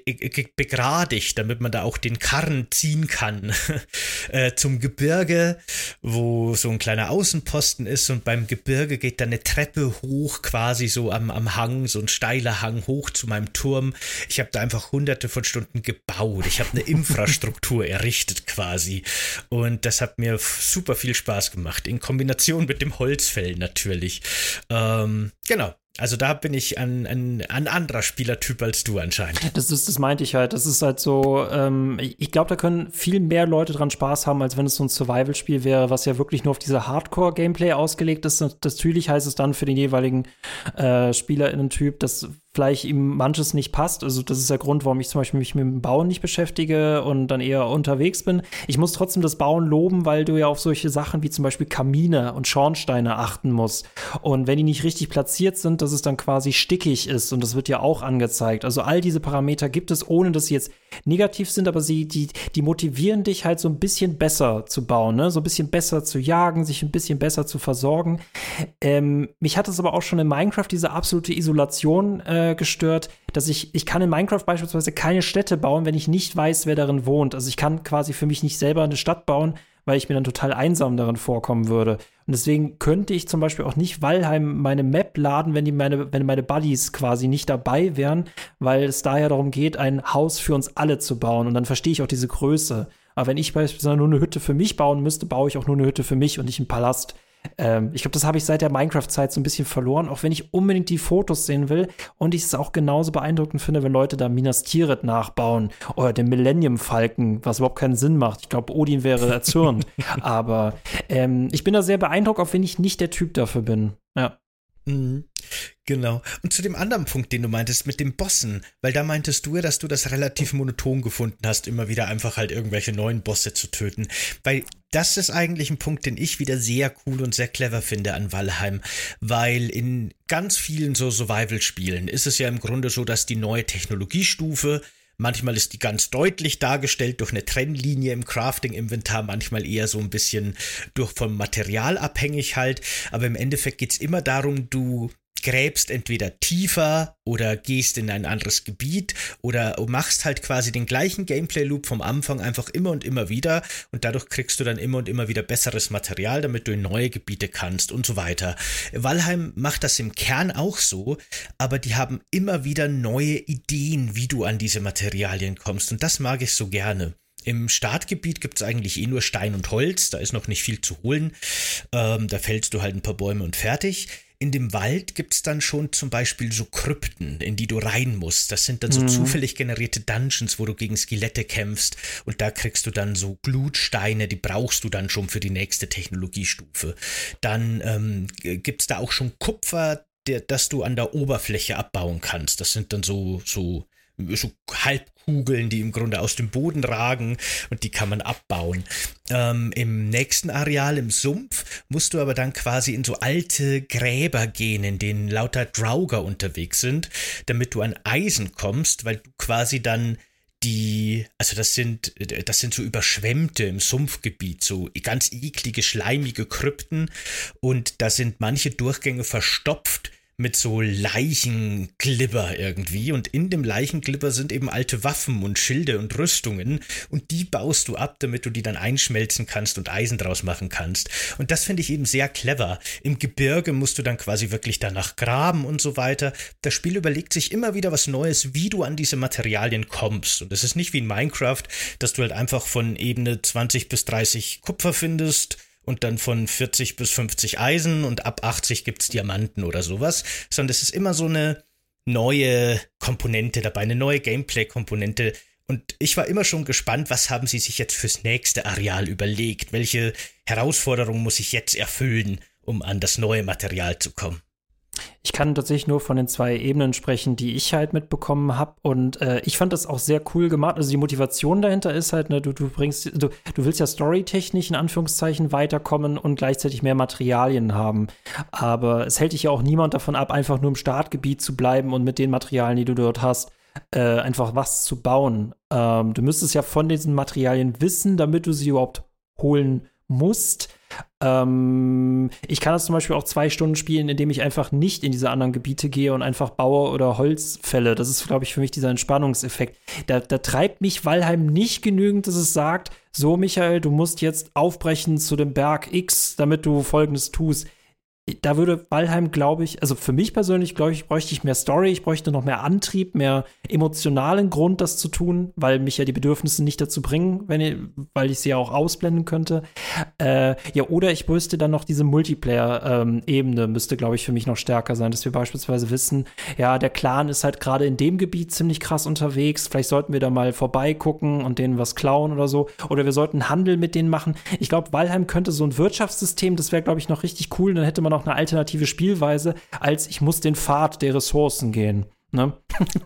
A: begradigt, damit man da auch den Karren ziehen kann [laughs] äh, zum Gebirge Gebirge, wo so ein kleiner Außenposten ist und beim Gebirge geht dann eine Treppe hoch, quasi so am, am Hang, so ein steiler Hang hoch zu meinem Turm. Ich habe da einfach hunderte von Stunden gebaut. Ich habe eine Infrastruktur [laughs] errichtet quasi. Und das hat mir super viel Spaß gemacht. In Kombination mit dem Holzfällen natürlich. Ähm, genau. Also da bin ich ein, ein, ein anderer Spielertyp als du anscheinend. [laughs]
B: Das ist, das meinte ich halt. Das ist halt so, ähm, ich glaube, da können viel mehr Leute dran Spaß haben, als wenn es so ein Survival-Spiel wäre, was ja wirklich nur auf diese Hardcore-Gameplay ausgelegt ist. Natürlich heißt es dann für den jeweiligen äh, SpielerInnen-Typ, dass vielleicht ihm manches nicht passt. Also das ist der Grund, warum ich zum Beispiel mich mit dem Bauen nicht beschäftige und dann eher unterwegs bin. Ich muss trotzdem das Bauen loben, weil du ja auf solche Sachen wie zum Beispiel Kamine und Schornsteine achten musst. Und wenn die nicht richtig platziert sind, dass es dann quasi stickig ist und das wird ja auch angezeigt. Also all diese Parameter gibt es, ohne dass sie jetzt negativ sind, aber sie, die, die motivieren dich halt so ein bisschen besser zu bauen, ne? so ein bisschen besser zu jagen, sich ein bisschen besser zu versorgen. Ähm, mich hat es aber auch schon in Minecraft diese absolute Isolation äh, äh, gestört, dass ich, ich kann in Minecraft beispielsweise keine Städte bauen, wenn ich nicht weiß, wer darin wohnt. Also ich kann quasi für mich nicht selber eine Stadt bauen, weil ich mir dann total einsam darin vorkommen würde. Und deswegen könnte ich zum Beispiel auch nicht Valheim meine Map laden, wenn die meine, wenn meine Buddies quasi nicht dabei wären, weil es daher darum geht, ein Haus für uns alle zu bauen. Und dann verstehe ich auch diese Größe. Aber wenn ich beispielsweise nur eine Hütte für mich bauen müsste, baue ich auch nur eine Hütte für mich und nicht einen Palast. Ähm, ich glaube, das habe ich seit der Minecraft-Zeit so ein bisschen verloren, auch wenn ich unbedingt die Fotos sehen will und ich es auch genauso beeindruckend finde, wenn Leute da Minas Tirith nachbauen oder den Millennium Falken, was überhaupt keinen Sinn macht. Ich glaube, Odin wäre erzürnt. [laughs] Aber ähm, ich bin da sehr beeindruckt, auch wenn ich nicht der Typ dafür bin. Ja.
A: Mhm. Genau. Und zu dem anderen Punkt, den du meintest, mit dem Bossen, weil da meintest du ja, dass du das relativ monoton gefunden hast, immer wieder einfach halt irgendwelche neuen Bosse zu töten. Weil das ist eigentlich ein Punkt, den ich wieder sehr cool und sehr clever finde an Valheim, weil in ganz vielen so Survival-Spielen ist es ja im Grunde so, dass die neue Technologiestufe Manchmal ist die ganz deutlich dargestellt durch eine Trennlinie im Crafting-Inventar, manchmal eher so ein bisschen durch vom Material abhängig halt. Aber im Endeffekt geht es immer darum, du gräbst entweder tiefer oder gehst in ein anderes Gebiet oder machst halt quasi den gleichen Gameplay-Loop vom Anfang einfach immer und immer wieder und dadurch kriegst du dann immer und immer wieder besseres Material, damit du in neue Gebiete kannst und so weiter. Valheim macht das im Kern auch so, aber die haben immer wieder neue Ideen, wie du an diese Materialien kommst und das mag ich so gerne. Im Startgebiet gibt es eigentlich eh nur Stein und Holz, da ist noch nicht viel zu holen. Ähm, da fällst du halt ein paar Bäume und fertig in dem Wald gibt es dann schon zum Beispiel so Krypten, in die du rein musst. Das sind dann so mhm. zufällig generierte Dungeons, wo du gegen Skelette kämpfst und da kriegst du dann so Glutsteine, die brauchst du dann schon für die nächste Technologiestufe. Dann ähm, gibt es da auch schon Kupfer, der, das du an der Oberfläche abbauen kannst. Das sind dann so, so so Halbkugeln, die im Grunde aus dem Boden ragen und die kann man abbauen. Ähm, Im nächsten Areal, im Sumpf, musst du aber dann quasi in so alte Gräber gehen, in denen lauter Drauger unterwegs sind, damit du an Eisen kommst, weil du quasi dann die, also das sind, das sind so überschwemmte im Sumpfgebiet, so ganz eklige, schleimige Krypten und da sind manche Durchgänge verstopft mit so Leichenglibber irgendwie und in dem Leichenglibber sind eben alte Waffen und Schilde und Rüstungen und die baust du ab, damit du die dann einschmelzen kannst und Eisen draus machen kannst. Und das finde ich eben sehr clever. Im Gebirge musst du dann quasi wirklich danach graben und so weiter. Das Spiel überlegt sich immer wieder was Neues, wie du an diese Materialien kommst. Und es ist nicht wie in Minecraft, dass du halt einfach von Ebene 20 bis 30 Kupfer findest und dann von 40 bis 50 Eisen und ab 80 gibt's Diamanten oder sowas, sondern es ist immer so eine neue Komponente dabei, eine neue Gameplay-Komponente. Und ich war immer schon gespannt, was haben sie sich jetzt fürs nächste Areal überlegt? Welche Herausforderung muss ich jetzt erfüllen, um an das neue Material zu kommen?
B: Ich kann tatsächlich nur von den zwei Ebenen sprechen, die ich halt mitbekommen habe. Und äh, ich fand das auch sehr cool gemacht. Also die Motivation dahinter ist halt, ne, du, du bringst, du, du willst ja storytechnisch in Anführungszeichen weiterkommen und gleichzeitig mehr Materialien haben. Aber es hält dich ja auch niemand davon ab, einfach nur im Startgebiet zu bleiben und mit den Materialien, die du dort hast, äh, einfach was zu bauen. Ähm, du müsstest ja von diesen Materialien wissen, damit du sie überhaupt holen musst. Ähm, ich kann das zum Beispiel auch zwei Stunden spielen, indem ich einfach nicht in diese anderen Gebiete gehe und einfach baue oder Holz fälle. Das ist, glaube ich, für mich dieser Entspannungseffekt. Da, da treibt mich Valheim nicht genügend, dass es sagt, so Michael, du musst jetzt aufbrechen zu dem Berg X, damit du Folgendes tust da würde Valheim, glaube ich, also für mich persönlich, glaube ich, bräuchte ich mehr Story, ich bräuchte noch mehr Antrieb, mehr emotionalen Grund, das zu tun, weil mich ja die Bedürfnisse nicht dazu bringen, wenn ich, weil ich sie ja auch ausblenden könnte. Äh, ja, oder ich müsste dann noch diese Multiplayer-Ebene, ähm, müsste, glaube ich, für mich noch stärker sein, dass wir beispielsweise wissen, ja, der Clan ist halt gerade in dem Gebiet ziemlich krass unterwegs, vielleicht sollten wir da mal vorbeigucken und denen was klauen oder so, oder wir sollten Handel mit denen machen. Ich glaube, Valheim könnte so ein Wirtschaftssystem, das wäre, glaube ich, noch richtig cool, dann hätte man noch eine alternative Spielweise, als ich muss den Pfad der Ressourcen gehen. Ne? [laughs]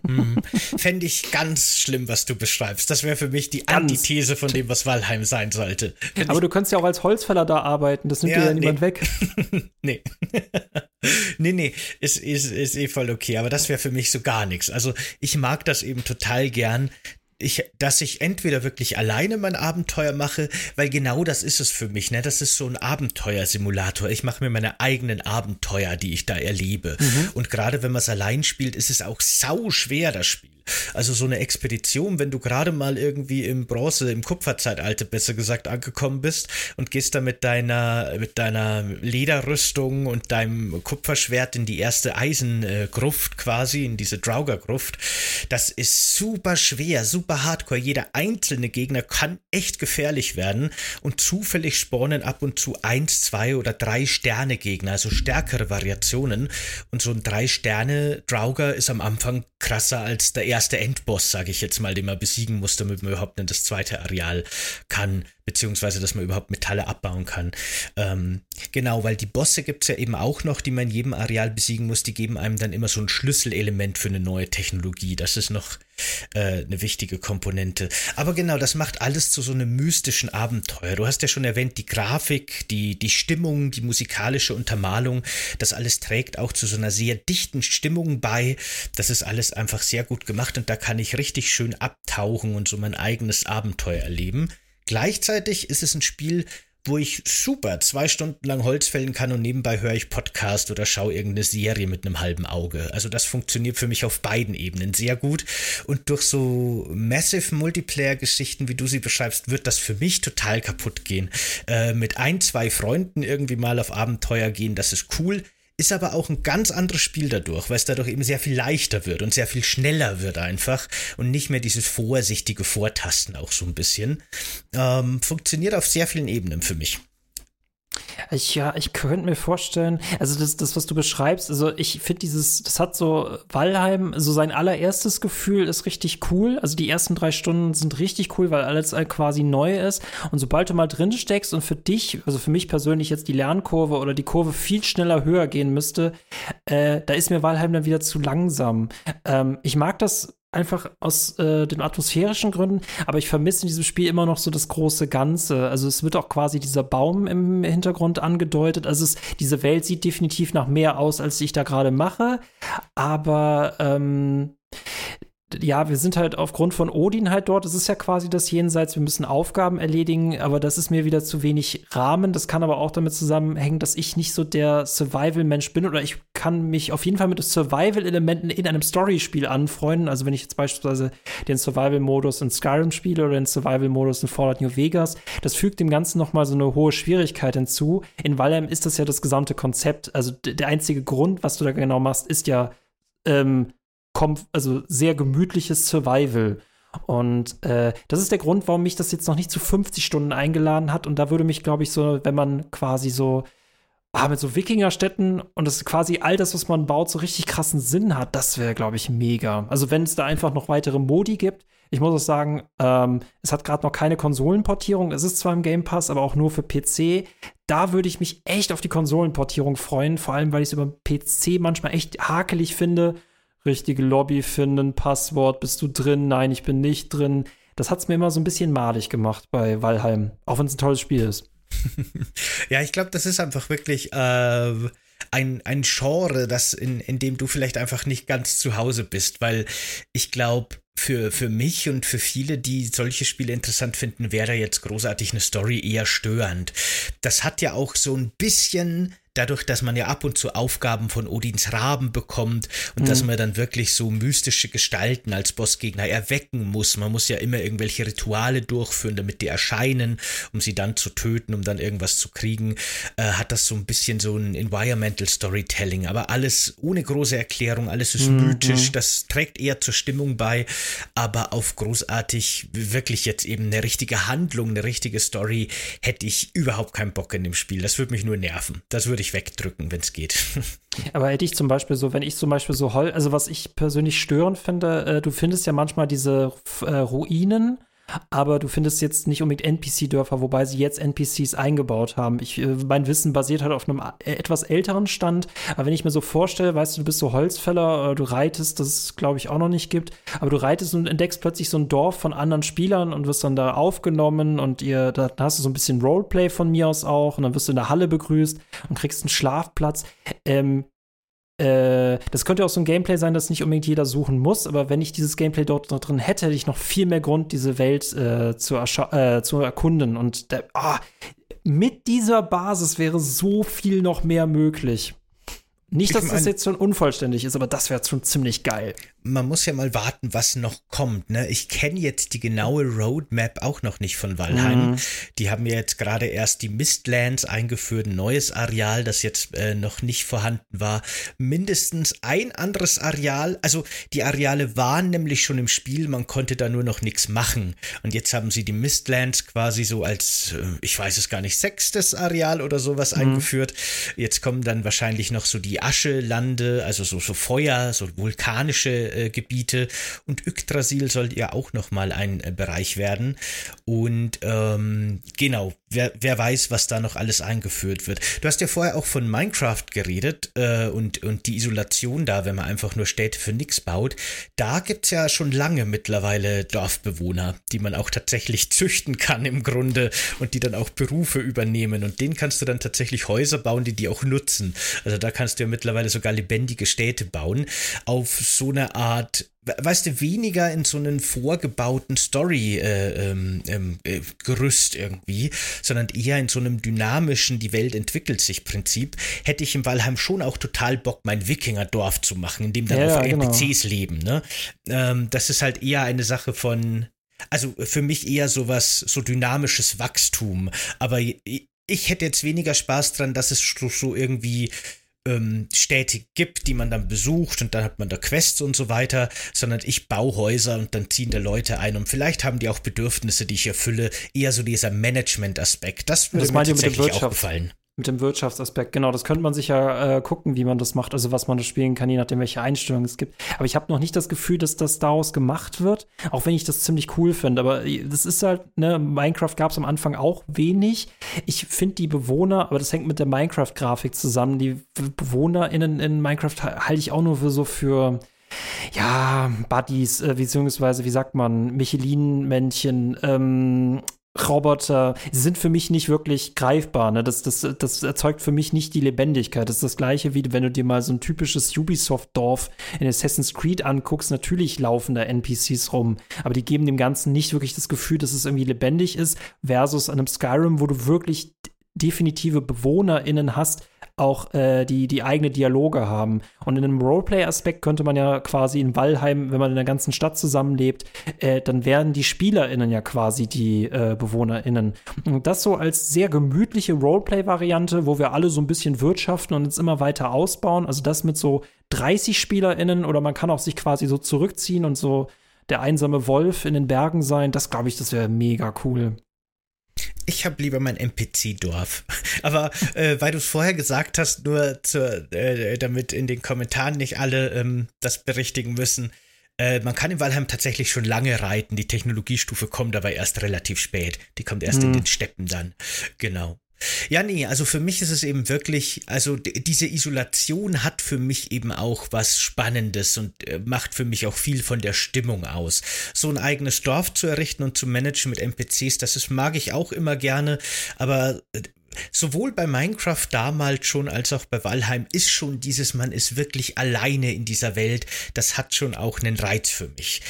A: Mhm. Fände ich ganz schlimm, was du beschreibst. Das wäre für mich die ganz. Antithese von dem, was Valheim sein sollte.
B: Find Aber du könntest ja auch als Holzfäller da arbeiten, das nimmt ja, dir ja nee. niemand weg. [laughs]
A: nee. [laughs] nee, nee, ist, ist, ist eh voll okay. Aber das wäre für mich so gar nichts. Also ich mag das eben total gern, ich, dass ich entweder wirklich alleine mein Abenteuer mache, weil genau das ist es für mich, ne? Das ist so ein Abenteuersimulator. Ich mache mir meine eigenen Abenteuer, die ich da erlebe. Mhm. Und gerade wenn man es allein spielt, ist es auch sau schwer, das Spiel. Also so eine Expedition, wenn du gerade mal irgendwie im Bronze, im Kupferzeitalter besser gesagt angekommen bist und gehst da mit deiner, mit deiner Lederrüstung und deinem Kupferschwert in die erste Eisengruft quasi, in diese Drauger-Gruft, das ist super schwer, super hardcore. Jeder einzelne Gegner kann echt gefährlich werden und zufällig spawnen ab und zu eins, zwei oder drei Sterne Gegner, also stärkere Variationen. Und so ein drei Sterne Drauger ist am Anfang krasser als der erste Endboss, sage ich jetzt mal, den man besiegen muss, damit man überhaupt in das zweite Areal kann, beziehungsweise dass man überhaupt Metalle abbauen kann. Ähm, genau, weil die Bosse gibt es ja eben auch noch, die man in jedem Areal besiegen muss. Die geben einem dann immer so ein Schlüsselelement für eine neue Technologie. Das ist noch äh, eine wichtige Komponente. Aber genau, das macht alles zu so einem mystischen Abenteuer. Du hast ja schon erwähnt, die Grafik, die, die Stimmung, die musikalische Untermalung, das alles trägt auch zu so einer sehr dichten Stimmung bei. Das ist alles einfach sehr gut gemacht und da kann ich richtig schön abtauchen und so mein eigenes Abenteuer erleben. Gleichzeitig ist es ein Spiel, wo ich super zwei Stunden lang Holz fällen kann und nebenbei höre ich Podcast oder schaue irgendeine Serie mit einem halben Auge. Also das funktioniert für mich auf beiden Ebenen sehr gut. Und durch so massive Multiplayer-Geschichten, wie du sie beschreibst, wird das für mich total kaputt gehen. Äh, mit ein, zwei Freunden irgendwie mal auf Abenteuer gehen, das ist cool ist aber auch ein ganz anderes Spiel dadurch, weil es dadurch eben sehr viel leichter wird und sehr viel schneller wird einfach und nicht mehr dieses vorsichtige Vortasten auch so ein bisschen. Ähm, funktioniert auf sehr vielen Ebenen für mich.
B: Ja, ich könnte mir vorstellen, also das, das, was du beschreibst, also ich finde dieses, das hat so Valheim, so sein allererstes Gefühl ist richtig cool. Also die ersten drei Stunden sind richtig cool, weil alles halt quasi neu ist. Und sobald du mal drin steckst und für dich, also für mich persönlich jetzt die Lernkurve oder die Kurve viel schneller höher gehen müsste, äh, da ist mir Valheim dann wieder zu langsam. Ähm, ich mag das einfach aus äh, den atmosphärischen Gründen, aber ich vermisse in diesem Spiel immer noch so das große Ganze. Also es wird auch quasi dieser Baum im Hintergrund angedeutet. Also es, diese Welt sieht definitiv nach mehr aus, als ich da gerade mache, aber ähm, ja, wir sind halt aufgrund von Odin halt dort. Es ist ja quasi das Jenseits. Wir müssen Aufgaben erledigen, aber das ist mir wieder zu wenig Rahmen. Das kann aber auch damit zusammenhängen, dass ich nicht so der Survival-Mensch bin oder ich kann mich auf jeden Fall mit Survival-Elementen in einem Story-Spiel anfreunden. Also wenn ich jetzt beispielsweise den Survival-Modus in Skyrim spiele oder den Survival-Modus in Fallout New Vegas, das fügt dem Ganzen nochmal so eine hohe Schwierigkeit hinzu. In Valheim ist das ja das gesamte Konzept. Also der einzige Grund, was du da genau machst, ist ja ähm, also sehr gemütliches Survival. Und äh, das ist der Grund, warum mich das jetzt noch nicht zu 50 Stunden eingeladen hat. Und da würde mich, glaube ich, so, wenn man quasi so ah, mit so Wikingerstädten und das quasi all das, was man baut, so richtig krassen Sinn hat, das wäre, glaube ich, mega. Also wenn es da einfach noch weitere Modi gibt. Ich muss auch sagen, ähm, es hat gerade noch keine Konsolenportierung. Es ist zwar im Game Pass, aber auch nur für PC. Da würde ich mich echt auf die Konsolenportierung freuen, vor allem weil ich es über PC manchmal echt hakelig finde richtige Lobby finden, Passwort, bist du drin? Nein, ich bin nicht drin. Das hat es mir immer so ein bisschen malig gemacht bei Valheim, auch wenn es ein tolles Spiel ist. [laughs]
A: ja, ich glaube, das ist einfach wirklich äh, ein, ein Genre, das in, in dem du vielleicht einfach nicht ganz zu Hause bist, weil ich glaube, für, für mich und für viele, die solche Spiele interessant finden, wäre jetzt großartig eine Story eher störend. Das hat ja auch so ein bisschen dadurch, dass man ja ab und zu Aufgaben von Odins Raben bekommt und mhm. dass man dann wirklich so mystische Gestalten als Bossgegner erwecken muss. Man muss ja immer irgendwelche Rituale durchführen, damit die erscheinen, um sie dann zu töten, um dann irgendwas zu kriegen, äh, hat das so ein bisschen so ein Environmental Storytelling, aber alles ohne große Erklärung, alles ist mhm. mythisch, das trägt eher zur Stimmung bei, aber auf großartig wirklich jetzt eben eine richtige Handlung, eine richtige Story hätte ich überhaupt keinen Bock in dem Spiel. Das würde mich nur nerven. Das würde ich ich wegdrücken, wenn es geht. [laughs]
B: Aber hätte ich zum Beispiel so, wenn ich zum Beispiel so Hol, also was ich persönlich störend finde, äh, du findest ja manchmal diese äh, Ruinen aber du findest jetzt nicht unbedingt NPC-Dörfer, wobei sie jetzt NPCs eingebaut haben. Ich, äh, mein Wissen basiert halt auf einem äh, etwas älteren Stand, aber wenn ich mir so vorstelle, weißt du, du bist so Holzfäller, äh, du reitest, das glaube ich auch noch nicht gibt, aber du reitest und entdeckst plötzlich so ein Dorf von anderen Spielern und wirst dann da aufgenommen und ihr, da hast du so ein bisschen Roleplay von mir aus auch und dann wirst du in der Halle begrüßt und kriegst einen Schlafplatz. Ähm, äh, das könnte auch so ein Gameplay sein, das nicht unbedingt jeder suchen muss, aber wenn ich dieses Gameplay dort noch drin hätte, hätte ich noch viel mehr Grund, diese Welt äh, zu, äh, zu, erkunden. Und der, oh, mit dieser Basis wäre so viel noch mehr möglich. Nicht, dass ich mein, das jetzt schon unvollständig ist, aber das wäre schon ziemlich geil
A: man muss ja mal warten, was noch kommt. Ne? Ich kenne jetzt die genaue Roadmap auch noch nicht von Valheim. Mhm. Die haben ja jetzt gerade erst die Mistlands eingeführt, ein neues Areal, das jetzt äh, noch nicht vorhanden war. Mindestens ein anderes Areal. Also die Areale waren nämlich schon im Spiel, man konnte da nur noch nichts machen. Und jetzt haben sie die Mistlands quasi so als, äh, ich weiß es gar nicht, sechstes Areal oder sowas mhm. eingeführt. Jetzt kommen dann wahrscheinlich noch so die Aschelande, also so, so Feuer, so vulkanische äh, Gebiete und Yggdrasil soll ja auch nochmal ein äh, Bereich werden. Und ähm, genau, wer, wer weiß, was da noch alles eingeführt wird. Du hast ja vorher auch von Minecraft geredet äh, und, und die Isolation da, wenn man einfach nur Städte für nichts baut. Da gibt's ja schon lange mittlerweile Dorfbewohner, die man auch tatsächlich [laughs] züchten kann im Grunde und die dann auch Berufe übernehmen. Und denen kannst du dann tatsächlich Häuser bauen, die die auch nutzen. Also da kannst du ja mittlerweile sogar lebendige Städte bauen. Auf so eine Art weißt du, weniger in so einen vorgebauten Story-Gerüst äh, ähm, äh, irgendwie, sondern eher in so einem dynamischen, die Welt entwickelt sich Prinzip, hätte ich im Valheim schon auch total Bock, mein Wikingerdorf zu machen, in dem dann ja, auch genau. NPCs leben. Ne? Ähm, das ist halt eher eine Sache von, also für mich eher sowas, so dynamisches Wachstum. Aber ich hätte jetzt weniger Spaß dran, dass es so irgendwie ähm, Städte gibt, die man dann besucht und dann hat man da Quests und so weiter, sondern ich baue Häuser und dann ziehen da Leute ein und vielleicht haben die auch Bedürfnisse, die ich erfülle, eher so dieser Management-Aspekt. Das würde das mir tatsächlich auch gefallen.
B: Mit dem Wirtschaftsaspekt, genau, das könnte man sich ja äh, gucken, wie man das macht, also was man da spielen kann, je nachdem, welche Einstellungen es gibt. Aber ich habe noch nicht das Gefühl, dass das daraus gemacht wird, auch wenn ich das ziemlich cool finde. Aber das ist halt, ne, Minecraft gab es am Anfang auch wenig. Ich finde die Bewohner, aber das hängt mit der Minecraft-Grafik zusammen. Die BewohnerInnen in Minecraft halte ich auch nur für so für ja, Buddies, äh, beziehungsweise, wie sagt man, Michelin-Männchen, ähm, Roboter sind für mich nicht wirklich greifbar. Ne? Das, das, das erzeugt für mich nicht die Lebendigkeit. Das ist das gleiche, wie wenn du dir mal so ein typisches Ubisoft-Dorf in Assassin's Creed anguckst. Natürlich laufen da NPCs rum, aber die geben dem Ganzen nicht wirklich das Gefühl, dass es irgendwie lebendig ist, versus einem Skyrim, wo du wirklich definitive BewohnerInnen hast, auch äh, die, die eigene Dialoge haben. Und in einem Roleplay-Aspekt könnte man ja quasi in Walheim, wenn man in der ganzen Stadt zusammenlebt, äh, dann werden die SpielerInnen ja quasi die äh, BewohnerInnen. Und das so als sehr gemütliche Roleplay-Variante, wo wir alle so ein bisschen wirtschaften und uns immer weiter ausbauen. Also das mit so 30 SpielerInnen oder man kann auch sich quasi so zurückziehen und so der einsame Wolf in den Bergen sein. Das glaube ich, das wäre mega cool.
A: Ich habe lieber mein NPC-Dorf. [laughs] Aber äh, weil du es vorher gesagt hast, nur zur, äh, damit in den Kommentaren nicht alle ähm, das berichtigen müssen. Äh, man kann in Valheim tatsächlich schon lange reiten. Die Technologiestufe kommt aber erst relativ spät. Die kommt erst mhm. in den Steppen dann. Genau. Ja, nee, also für mich ist es eben wirklich, also diese Isolation hat für mich eben auch was Spannendes und äh, macht für mich auch viel von der Stimmung aus. So ein eigenes Dorf zu errichten und zu managen mit NPCs, das ist, mag ich auch immer gerne, aber äh, sowohl bei Minecraft damals schon als auch bei Valheim ist schon dieses, man ist wirklich alleine in dieser Welt, das hat schon auch einen Reiz für mich.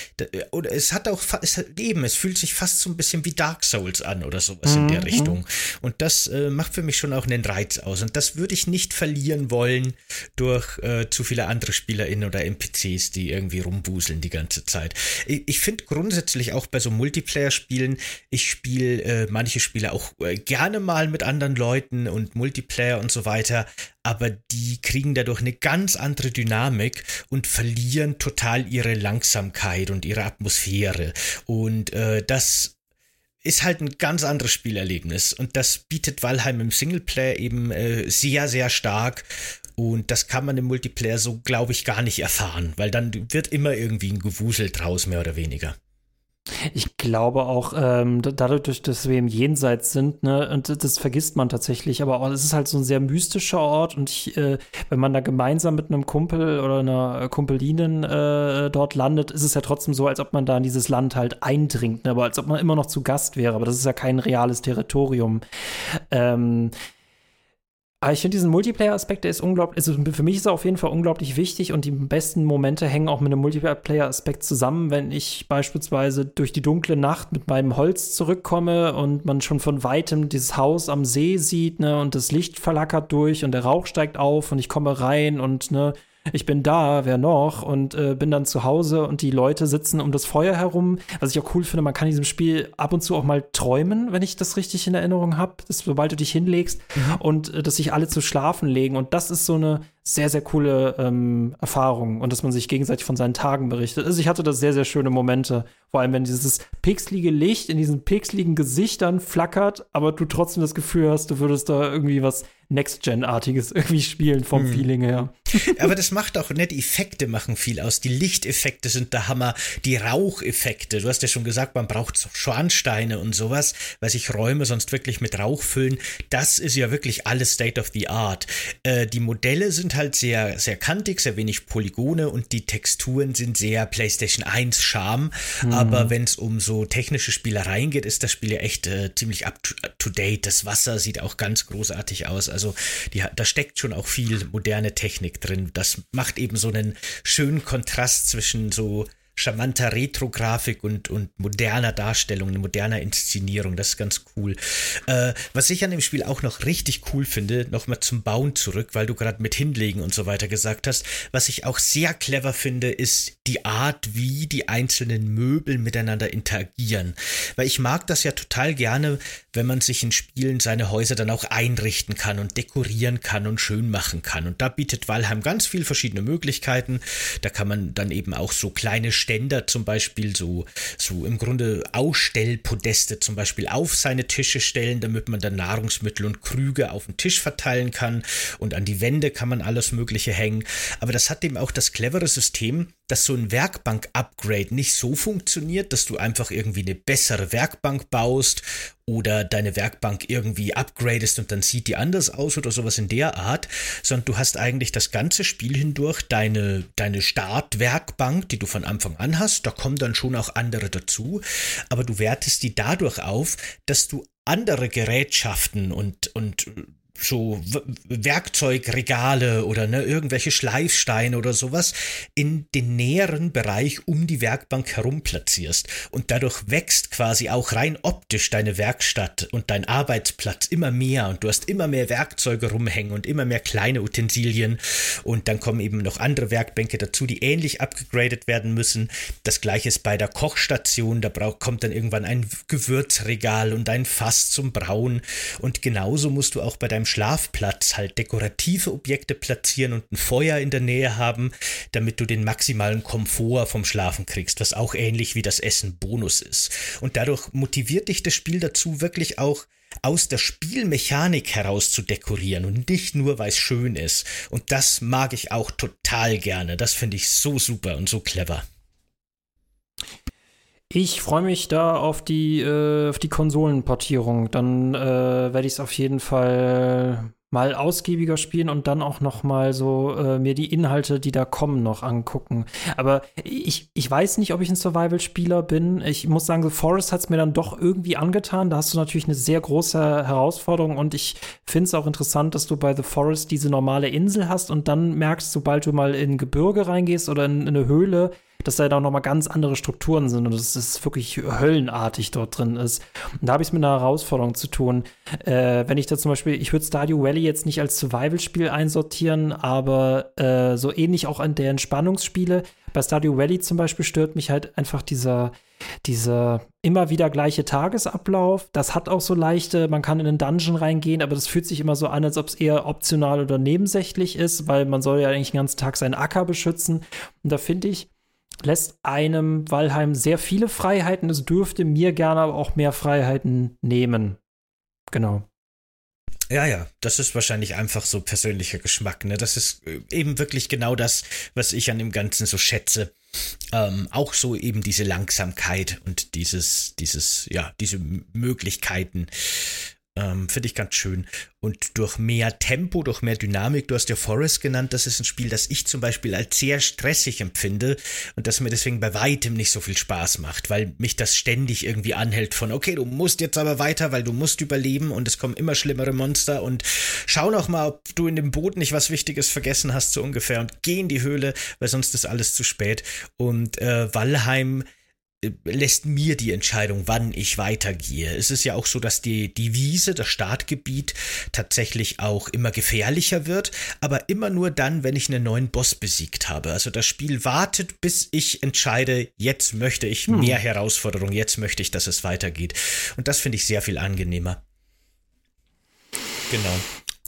A: Oder es hat auch, es hat, eben, es fühlt sich fast so ein bisschen wie Dark Souls an oder sowas mhm. in der mhm. Richtung. Und das äh, macht für mich schon auch einen Reiz aus. Und das würde ich nicht verlieren wollen durch äh, zu viele andere SpielerInnen oder NPCs, die irgendwie rumbuseln die ganze Zeit. Ich, ich finde grundsätzlich auch bei so Multiplayer-Spielen, ich spiele äh, manche Spiele auch äh, gerne mal mit anderen Leuten und Multiplayer und so weiter, aber die kriegen dadurch eine ganz andere Dynamik und verlieren total ihre Langsamkeit und ihre Atmosphäre. Und äh, das ist halt ein ganz anderes Spielerlebnis und das bietet Valheim im Singleplayer eben äh, sehr, sehr stark und das kann man im Multiplayer so, glaube ich, gar nicht erfahren, weil dann wird immer irgendwie ein Gewusel draus, mehr oder weniger.
B: Ich glaube auch, ähm, dadurch, dass wir im Jenseits sind, ne, und das vergisst man tatsächlich, aber es ist halt so ein sehr mystischer Ort und ich, äh, wenn man da gemeinsam mit einem Kumpel oder einer Kumpelinen äh, dort landet, ist es ja trotzdem so, als ob man da in dieses Land halt eindringt, ne, aber als ob man immer noch zu Gast wäre, aber das ist ja kein reales Territorium. Ähm, aber ich finde diesen Multiplayer-Aspekt, der ist unglaublich, also für mich ist er auf jeden Fall unglaublich wichtig und die besten Momente hängen auch mit einem Multiplayer-Aspekt zusammen, wenn ich beispielsweise durch die dunkle Nacht mit meinem Holz zurückkomme und man schon von weitem dieses Haus am See sieht, ne, und das Licht verlackert durch und der Rauch steigt auf und ich komme rein und, ne, ich bin da, wer noch? Und äh, bin dann zu Hause und die Leute sitzen um das Feuer herum. Was ich auch cool finde, man kann in diesem Spiel ab und zu auch mal träumen, wenn ich das richtig in Erinnerung habe, sobald du dich hinlegst mhm. und äh, dass sich alle zu schlafen legen. Und das ist so eine sehr, sehr coole ähm, Erfahrung und dass man sich gegenseitig von seinen Tagen berichtet. Also ich hatte da sehr, sehr schöne Momente. Vor allem, wenn dieses pixelige Licht in diesen pixeligen Gesichtern flackert, aber du trotzdem das Gefühl hast, du würdest da irgendwie was Next-Gen-artiges [laughs] irgendwie spielen vom hm. Feeling her. [laughs]
A: Aber das macht auch die Effekte machen viel aus. Die Lichteffekte sind der Hammer, die Raucheffekte. Du hast ja schon gesagt, man braucht Schornsteine und sowas, weil sich Räume sonst wirklich mit Rauch füllen. Das ist ja wirklich alles State of the Art. Äh, die Modelle sind halt sehr, sehr kantig, sehr wenig Polygone und die Texturen sind sehr PlayStation 1 Charme. Hm. Aber wenn es um so technische Spielereien geht, ist das Spiel ja echt äh, ziemlich up to, up to date. Das Wasser sieht auch ganz großartig aus. Also die, da steckt schon auch viel moderne Technik drin. Das macht eben so einen schönen Kontrast zwischen so charmanter Retro-Grafik und, und moderner Darstellung, moderner Inszenierung. Das ist ganz cool. Äh, was ich an dem Spiel auch noch richtig cool finde, nochmal zum Bauen zurück, weil du gerade mit Hinlegen und so weiter gesagt hast. Was ich auch sehr clever finde, ist die Art, wie die einzelnen Möbel miteinander interagieren. Weil ich mag das ja total gerne, wenn man sich in Spielen seine Häuser dann auch einrichten kann und dekorieren kann und schön machen kann. Und da bietet Valheim ganz viel verschiedene Möglichkeiten. Da kann man dann eben auch so kleine Ständer zum Beispiel, so, so im Grunde Ausstellpodeste zum Beispiel auf seine Tische stellen, damit man dann Nahrungsmittel und Krüge auf den Tisch verteilen kann und an die Wände kann man alles Mögliche hängen. Aber das hat eben auch das clevere System, dass so ein Werkbank-Upgrade nicht so funktioniert, dass du einfach irgendwie eine bessere Werkbank baust oder deine Werkbank irgendwie upgradest und dann sieht die anders aus oder sowas in der Art, sondern du hast eigentlich das ganze Spiel hindurch deine, deine Startwerkbank, die du von Anfang an hast, da kommen dann schon auch andere dazu, aber du wertest die dadurch auf, dass du andere Gerätschaften und, und so Werkzeugregale oder ne, irgendwelche Schleifsteine oder sowas in den näheren Bereich um die Werkbank herum platzierst. Und dadurch wächst quasi auch rein optisch deine Werkstatt und dein Arbeitsplatz immer mehr und du hast immer mehr Werkzeuge rumhängen und immer mehr kleine Utensilien und dann kommen eben noch andere Werkbänke dazu, die ähnlich abgegradet werden müssen. Das gleiche ist bei der Kochstation, da braucht, kommt dann irgendwann ein Gewürzregal und ein Fass zum Brauen und genauso musst du auch bei deinem Schlafplatz halt dekorative Objekte platzieren und ein Feuer in der Nähe haben, damit du den maximalen Komfort vom Schlafen kriegst, was auch ähnlich wie das Essen Bonus ist. Und dadurch motiviert dich das Spiel dazu, wirklich auch aus der Spielmechanik heraus zu dekorieren und nicht nur, weil es schön ist. Und das mag ich auch total gerne. Das finde ich so super und so clever.
B: Ich freue mich da auf die, äh, auf die Konsolenportierung. Dann äh, werde ich es auf jeden Fall mal ausgiebiger spielen und dann auch noch mal so äh, mir die Inhalte, die da kommen, noch angucken. Aber ich, ich weiß nicht, ob ich ein Survival-Spieler bin. Ich muss sagen, The Forest hat es mir dann doch irgendwie angetan. Da hast du natürlich eine sehr große Herausforderung und ich finde es auch interessant, dass du bei The Forest diese normale Insel hast und dann merkst, sobald du mal in Gebirge reingehst oder in, in eine Höhle, dass da noch mal ganz andere Strukturen sind und dass es wirklich höllenartig dort drin ist. Und da habe ich es mit einer Herausforderung zu tun. Äh, wenn ich da zum Beispiel, ich würde Stardew Valley jetzt nicht als Survival-Spiel einsortieren, aber äh, so ähnlich auch an der Entspannungsspiele. Bei Stardew Valley zum Beispiel stört mich halt einfach dieser, dieser immer wieder gleiche Tagesablauf. Das hat auch so leichte, man kann in einen Dungeon reingehen, aber das fühlt sich immer so an, als ob es eher optional oder nebensächlich ist, weil man soll ja eigentlich den ganzen Tag seinen Acker beschützen. Und da finde ich, lässt einem Valheim sehr viele Freiheiten. Es dürfte mir gerne aber auch mehr Freiheiten nehmen. Genau.
A: Ja, ja, das ist wahrscheinlich einfach so persönlicher Geschmack. Ne? Das ist äh, eben wirklich genau das, was ich an dem Ganzen so schätze. Ähm, auch so eben diese Langsamkeit und dieses, dieses, ja, diese Möglichkeiten. Ähm, Finde ich ganz schön. Und durch mehr Tempo, durch mehr Dynamik, du hast ja Forest genannt, das ist ein Spiel, das ich zum Beispiel als sehr stressig empfinde und das mir deswegen bei weitem nicht so viel Spaß macht, weil mich das ständig irgendwie anhält von, okay, du musst jetzt aber weiter, weil du musst überleben und es kommen immer schlimmere Monster und schau noch mal, ob du in dem Boot nicht was Wichtiges vergessen hast, so ungefähr, und geh in die Höhle, weil sonst ist alles zu spät. Und äh, Valheim lässt mir die Entscheidung, wann ich weitergehe. Es ist ja auch so, dass die, die Wiese, das Startgebiet, tatsächlich auch immer gefährlicher wird, aber immer nur dann, wenn ich einen neuen Boss besiegt habe. Also das Spiel wartet, bis ich entscheide, jetzt möchte ich hm. mehr Herausforderung, jetzt möchte ich, dass es weitergeht. Und das finde ich sehr viel angenehmer. Genau.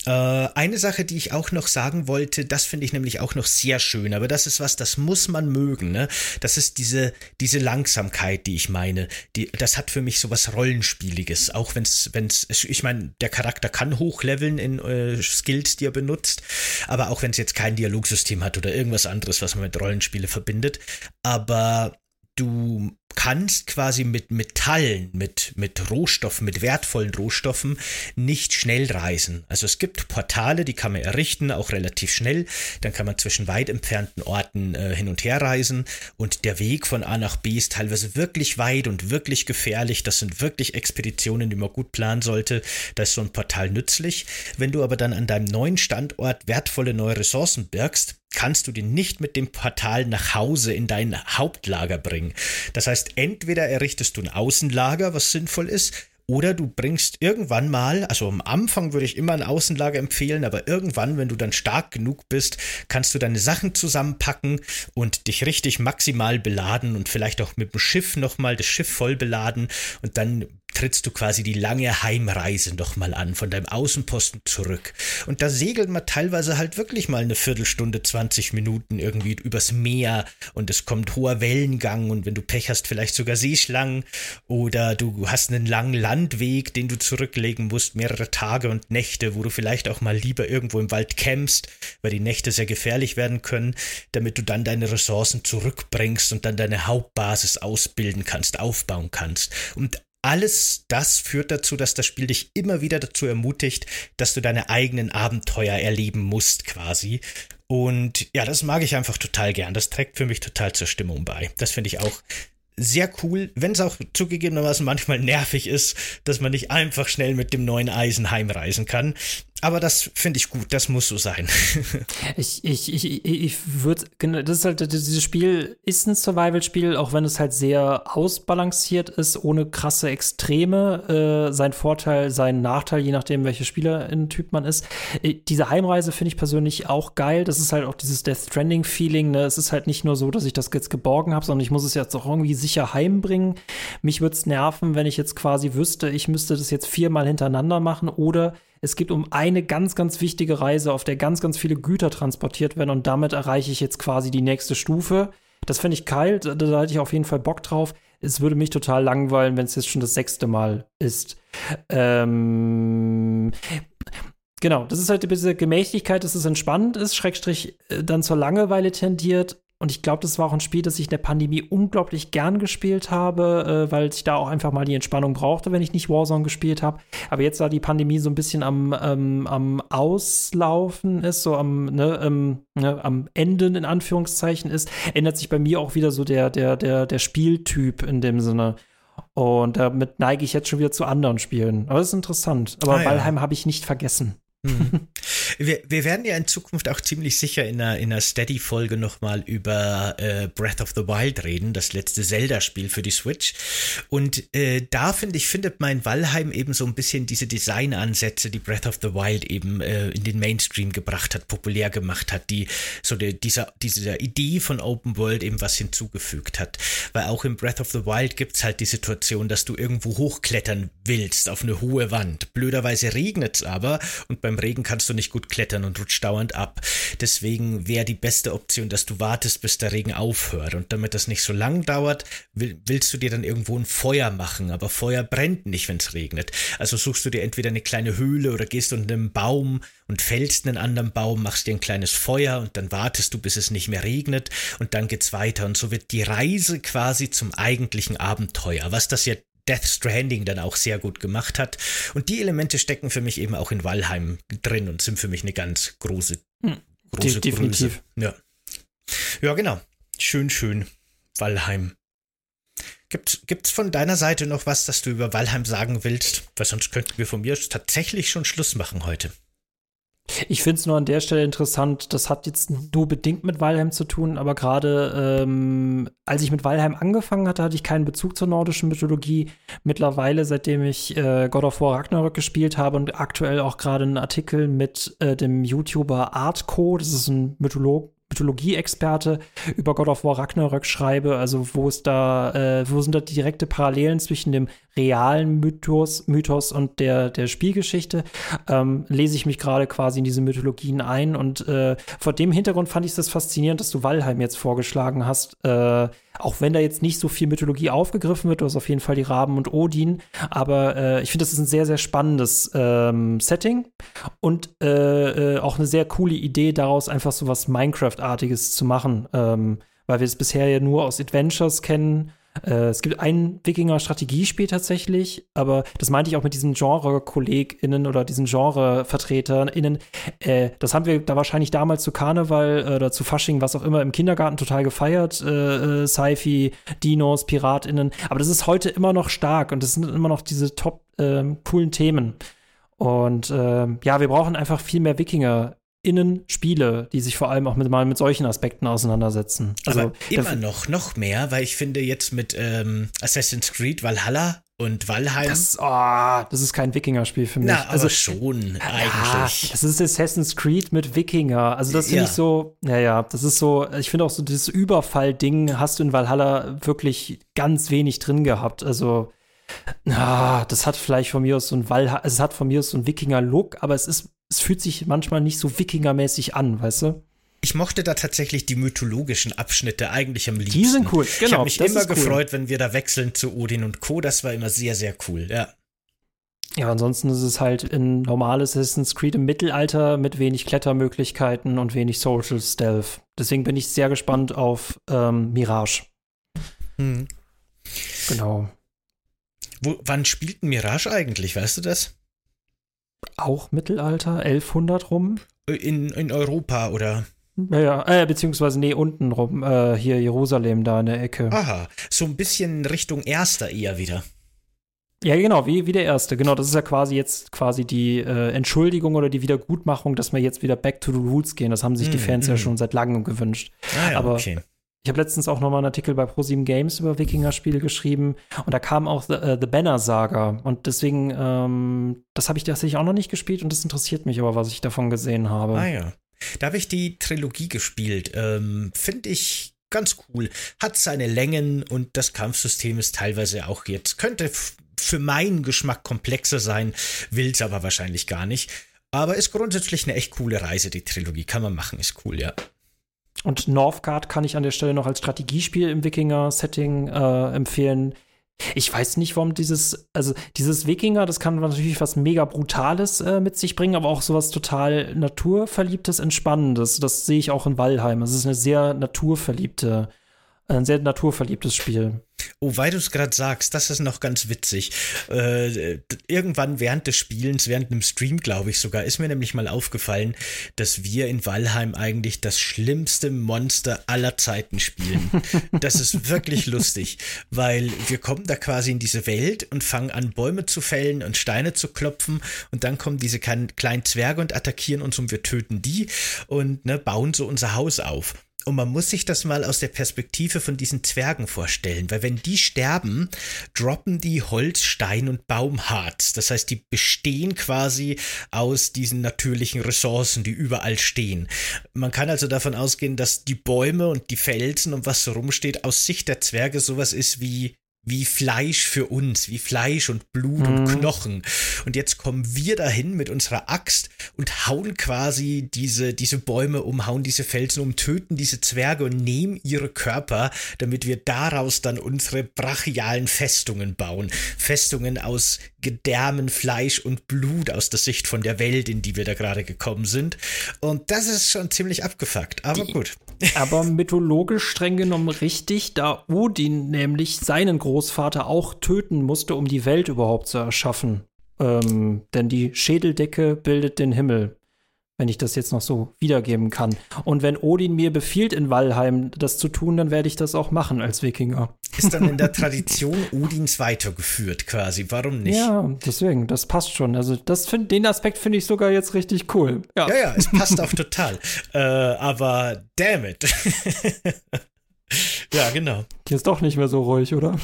A: Äh, eine Sache, die ich auch noch sagen wollte, das finde ich nämlich auch noch sehr schön, aber das ist was, das muss man mögen, ne? Das ist diese, diese Langsamkeit, die ich meine. Die, das hat für mich so was Rollenspieliges, auch wenn es, wenn es, ich meine, der Charakter kann hochleveln in äh, Skills, die er benutzt, aber auch wenn es jetzt kein Dialogsystem hat oder irgendwas anderes, was man mit Rollenspiele verbindet. Aber du kannst quasi mit Metallen, mit, mit Rohstoffen, mit wertvollen Rohstoffen nicht schnell reisen. Also es gibt Portale, die kann man errichten, auch relativ schnell. Dann kann man zwischen weit entfernten Orten äh, hin und her reisen. Und der Weg von A nach B ist teilweise wirklich weit und wirklich gefährlich. Das sind wirklich Expeditionen, die man gut planen sollte. Da ist so ein Portal nützlich. Wenn du aber dann an deinem neuen Standort wertvolle neue Ressourcen birgst, kannst du die nicht mit dem Portal nach Hause in dein Hauptlager bringen. Das heißt, entweder errichtest du ein Außenlager, was sinnvoll ist, oder du bringst irgendwann mal, also am Anfang würde ich immer ein Außenlager empfehlen, aber irgendwann, wenn du dann stark genug bist, kannst du deine Sachen zusammenpacken und dich richtig maximal beladen und vielleicht auch mit dem Schiff nochmal das Schiff voll beladen und dann trittst du quasi die lange Heimreise nochmal an, von deinem Außenposten zurück. Und da segelt man teilweise halt wirklich mal eine Viertelstunde, 20 Minuten irgendwie übers Meer und es kommt hoher Wellengang und wenn du Pech hast, vielleicht sogar Seeschlangen oder du hast einen langen Landweg, den du zurücklegen musst, mehrere Tage und Nächte, wo du vielleicht auch mal lieber irgendwo im Wald campst, weil die Nächte sehr gefährlich werden können, damit du dann deine Ressourcen zurückbringst und dann deine Hauptbasis ausbilden kannst, aufbauen kannst. Und alles das führt dazu, dass das Spiel dich immer wieder dazu ermutigt, dass du deine eigenen Abenteuer erleben musst, quasi. Und ja, das mag ich einfach total gern. Das trägt für mich total zur Stimmung bei. Das finde ich auch sehr cool, wenn es auch zugegebenermaßen manchmal [laughs] nervig ist, dass man nicht einfach schnell mit dem neuen Eisen heimreisen kann. Aber das finde ich gut, das muss so sein. [laughs]
B: ich ich, ich, ich würde, das ist halt, dieses Spiel ist ein Survival-Spiel, auch wenn es halt sehr ausbalanciert ist, ohne krasse Extreme. Äh, sein Vorteil, sein Nachteil, je nachdem, welcher Spieler-Typ man ist. Äh, diese Heimreise finde ich persönlich auch geil. Das ist halt auch dieses Death Stranding-Feeling. Ne? Es ist halt nicht nur so, dass ich das jetzt geborgen habe, sondern ich muss es jetzt auch irgendwie sicher heimbringen. Mich würde es nerven, wenn ich jetzt quasi wüsste, ich müsste das jetzt viermal hintereinander machen oder es geht um eine ganz, ganz wichtige Reise, auf der ganz, ganz viele Güter transportiert werden und damit erreiche ich jetzt quasi die nächste Stufe. Das fände ich kalt, da, da hätte ich auf jeden Fall Bock drauf. Es würde mich total langweilen, wenn es jetzt schon das sechste Mal ist. Ähm, genau, das ist halt diese Gemächlichkeit, dass es entspannt ist, Schrägstrich äh, dann zur Langeweile tendiert und ich glaube, das war auch ein Spiel, das ich in der Pandemie unglaublich gern gespielt habe, äh, weil ich da auch einfach mal die Entspannung brauchte, wenn ich nicht Warzone gespielt habe. Aber jetzt, da die Pandemie so ein bisschen am, ähm, am Auslaufen ist, so am, ne, ähm, ne, am Enden in Anführungszeichen ist, ändert sich bei mir auch wieder so der, der, der, der Spieltyp in dem Sinne. Und damit neige ich jetzt schon wieder zu anderen Spielen. Aber das ist interessant. Aber ah, ja. Valheim habe ich nicht vergessen.
A: Mhm. [laughs] Wir, wir werden ja in Zukunft auch ziemlich sicher in einer, in einer Steady-Folge nochmal über äh, Breath of the Wild reden, das letzte Zelda-Spiel für die Switch. Und äh, da finde ich, findet mein Valheim eben so ein bisschen diese Designansätze, die Breath of the Wild eben äh, in den Mainstream gebracht hat, populär gemacht hat, die so die, dieser, dieser Idee von Open World eben was hinzugefügt hat. Weil auch im Breath of the Wild gibt's halt die Situation, dass du irgendwo hochklettern willst auf eine hohe Wand. Blöderweise regnet's aber und beim Regen kannst du nicht gut klettern und rutscht dauernd ab. Deswegen wäre die beste Option, dass du wartest, bis der Regen aufhört. Und damit das nicht so lang dauert, will, willst du dir dann irgendwo ein Feuer machen. Aber Feuer brennt nicht, wenn es regnet. Also suchst du dir entweder eine kleine Höhle oder gehst unter einem Baum und fällst einen anderen Baum, machst dir ein kleines Feuer und dann wartest du, bis es nicht mehr regnet und dann geht's weiter. Und so wird die Reise quasi zum eigentlichen Abenteuer. Was das ja Death Stranding dann auch sehr gut gemacht hat. Und die Elemente stecken für mich eben auch in Valheim drin und sind für mich eine ganz große, hm, große
B: De Definitiv.
A: Ja. ja, genau. Schön, schön. Valheim. Gibt es von deiner Seite noch was, das du über Valheim sagen willst? Weil sonst könnten wir von mir tatsächlich schon Schluss machen heute.
B: Ich finde es nur an der Stelle interessant, das hat jetzt nur bedingt mit Valheim zu tun, aber gerade ähm, als ich mit Valheim angefangen hatte, hatte ich keinen Bezug zur nordischen Mythologie. Mittlerweile, seitdem ich äh, God of War Ragnarök gespielt habe und aktuell auch gerade einen Artikel mit äh, dem YouTuber Artco, das ist ein Mytholog Mythologie-Experte über God of War Ragnarök schreibe, also wo ist da, äh, wo sind da direkte Parallelen zwischen dem realen Mythos, Mythos und der, der Spielgeschichte, ähm, lese ich mich gerade quasi in diese Mythologien ein und äh, vor dem Hintergrund fand ich es faszinierend, dass du Valheim jetzt vorgeschlagen hast, äh, auch wenn da jetzt nicht so viel Mythologie aufgegriffen wird, du hast auf jeden Fall die Raben und Odin, aber äh, ich finde, das ist ein sehr, sehr spannendes ähm, Setting und äh, äh, auch eine sehr coole Idee, daraus einfach so was Minecraft-artiges zu machen, ähm, weil wir es bisher ja nur aus Adventures kennen äh, es gibt ein Wikinger-Strategiespiel tatsächlich, aber das meinte ich auch mit diesen Genre-KollegInnen oder diesen Genre-VertreterInnen. Äh, das haben wir da wahrscheinlich damals zu Karneval äh, oder zu Fasching, was auch immer, im Kindergarten total gefeiert. Äh, äh, Sci-Fi, Dinos, PiratInnen. Aber das ist heute immer noch stark und das sind immer noch diese top ähm, coolen Themen. Und ähm, ja, wir brauchen einfach viel mehr Wikinger innen Spiele, die sich vor allem auch mit, mal mit solchen Aspekten auseinandersetzen.
A: Also Aber immer noch, noch mehr, weil ich finde jetzt mit ähm, Assassin's Creed Valhalla und Valheim.
B: Das, oh, das ist kein Wikinger-Spiel für mich.
A: Na, also schon, eigentlich.
B: Ja, das ist Assassin's Creed mit Wikinger. Also, das finde ja. ich so, naja, das ist so, ich finde auch so, dieses Überfall-Ding hast du in Valhalla wirklich ganz wenig drin gehabt. Also, na, das hat vielleicht von mir aus so ein Valhalla, es hat von mir aus so ein Wikinger-Look, aber es ist es fühlt sich manchmal nicht so Wikingermäßig an, weißt du?
A: Ich mochte da tatsächlich die mythologischen Abschnitte eigentlich am liebsten.
B: Die sind cool,
A: genau. Ich habe mich immer gefreut, cool. wenn wir da wechseln zu Odin und Co. Das war immer sehr, sehr cool, ja.
B: Ja, ansonsten ist es halt ein normales Assassin's Creed im Mittelalter mit wenig Klettermöglichkeiten und wenig Social Stealth. Deswegen bin ich sehr gespannt auf ähm, Mirage. Hm. Genau.
A: Wo, wann spielt Mirage eigentlich? Weißt du das?
B: Auch Mittelalter, 1100 rum?
A: In, in Europa oder?
B: Ja, äh, beziehungsweise, nee, unten rum, äh, hier Jerusalem da in der Ecke.
A: Aha, so ein bisschen Richtung Erster eher wieder.
B: Ja, genau, wie, wie der erste. Genau, das ist ja quasi jetzt quasi die äh, Entschuldigung oder die Wiedergutmachung, dass wir jetzt wieder back to the roots gehen. Das haben sich mm, die Fans mm. ja schon seit langem gewünscht. Ah, ja, Aber okay. Ich habe letztens auch noch mal einen Artikel bei ProSieben Games über Wikinger-Spiele geschrieben und da kam auch The, uh, The Banner Saga und deswegen, ähm, das habe ich tatsächlich auch noch nicht gespielt und das interessiert mich aber, was ich davon gesehen habe.
A: Ah ja. Da habe ich die Trilogie gespielt. Ähm, Finde ich ganz cool. Hat seine Längen und das Kampfsystem ist teilweise auch jetzt, könnte für meinen Geschmack komplexer sein, will es aber wahrscheinlich gar nicht. Aber ist grundsätzlich eine echt coole Reise, die Trilogie. Kann man machen, ist cool, ja.
B: Und Northgard kann ich an der Stelle noch als Strategiespiel im Wikinger-Setting äh, empfehlen. Ich weiß nicht, warum dieses, also dieses Wikinger, das kann natürlich was mega Brutales äh, mit sich bringen, aber auch sowas total naturverliebtes, entspannendes. Das sehe ich auch in Valheim. Es ist eine sehr naturverliebte ein sehr naturverliebtes Spiel.
A: Oh, weil du es gerade sagst, das ist noch ganz witzig. Äh, irgendwann während des Spielens, während einem Stream, glaube ich sogar, ist mir nämlich mal aufgefallen, dass wir in Valheim eigentlich das schlimmste Monster aller Zeiten spielen. [laughs] das ist wirklich lustig, weil wir kommen da quasi in diese Welt und fangen an, Bäume zu fällen und Steine zu klopfen und dann kommen diese kleinen Zwerge und attackieren uns und wir töten die und ne, bauen so unser Haus auf. Und man muss sich das mal aus der Perspektive von diesen Zwergen vorstellen, weil wenn die sterben, droppen die Holz, Stein und Baumharz. Das heißt, die bestehen quasi aus diesen natürlichen Ressourcen, die überall stehen. Man kann also davon ausgehen, dass die Bäume und die Felsen und was so rumsteht, aus Sicht der Zwerge sowas ist wie wie Fleisch für uns, wie Fleisch und Blut mhm. und Knochen. Und jetzt kommen wir dahin mit unserer Axt und hauen quasi diese, diese Bäume um, hauen diese Felsen um, töten diese Zwerge und nehmen ihre Körper, damit wir daraus dann unsere brachialen Festungen bauen. Festungen aus Gedärmen, Fleisch und Blut aus der Sicht von der Welt, in die wir da gerade gekommen sind. Und das ist schon ziemlich abgefuckt, aber die, gut. [laughs]
B: Aber mythologisch streng genommen richtig, da Odin nämlich seinen Großvater auch töten musste, um die Welt überhaupt zu erschaffen. Ähm, denn die Schädeldecke bildet den Himmel wenn ich das jetzt noch so wiedergeben kann. Und wenn Odin mir befiehlt, in Valheim das zu tun, dann werde ich das auch machen als Wikinger.
A: Ist dann in der [laughs] Tradition Odins weitergeführt quasi. Warum nicht?
B: Ja, deswegen, das passt schon. Also das find, den Aspekt finde ich sogar jetzt richtig cool.
A: Ja, ja, ja es passt auch total. [laughs] Äh, aber damn it. [laughs] Ja, genau.
B: Die ist doch nicht mehr so ruhig, oder?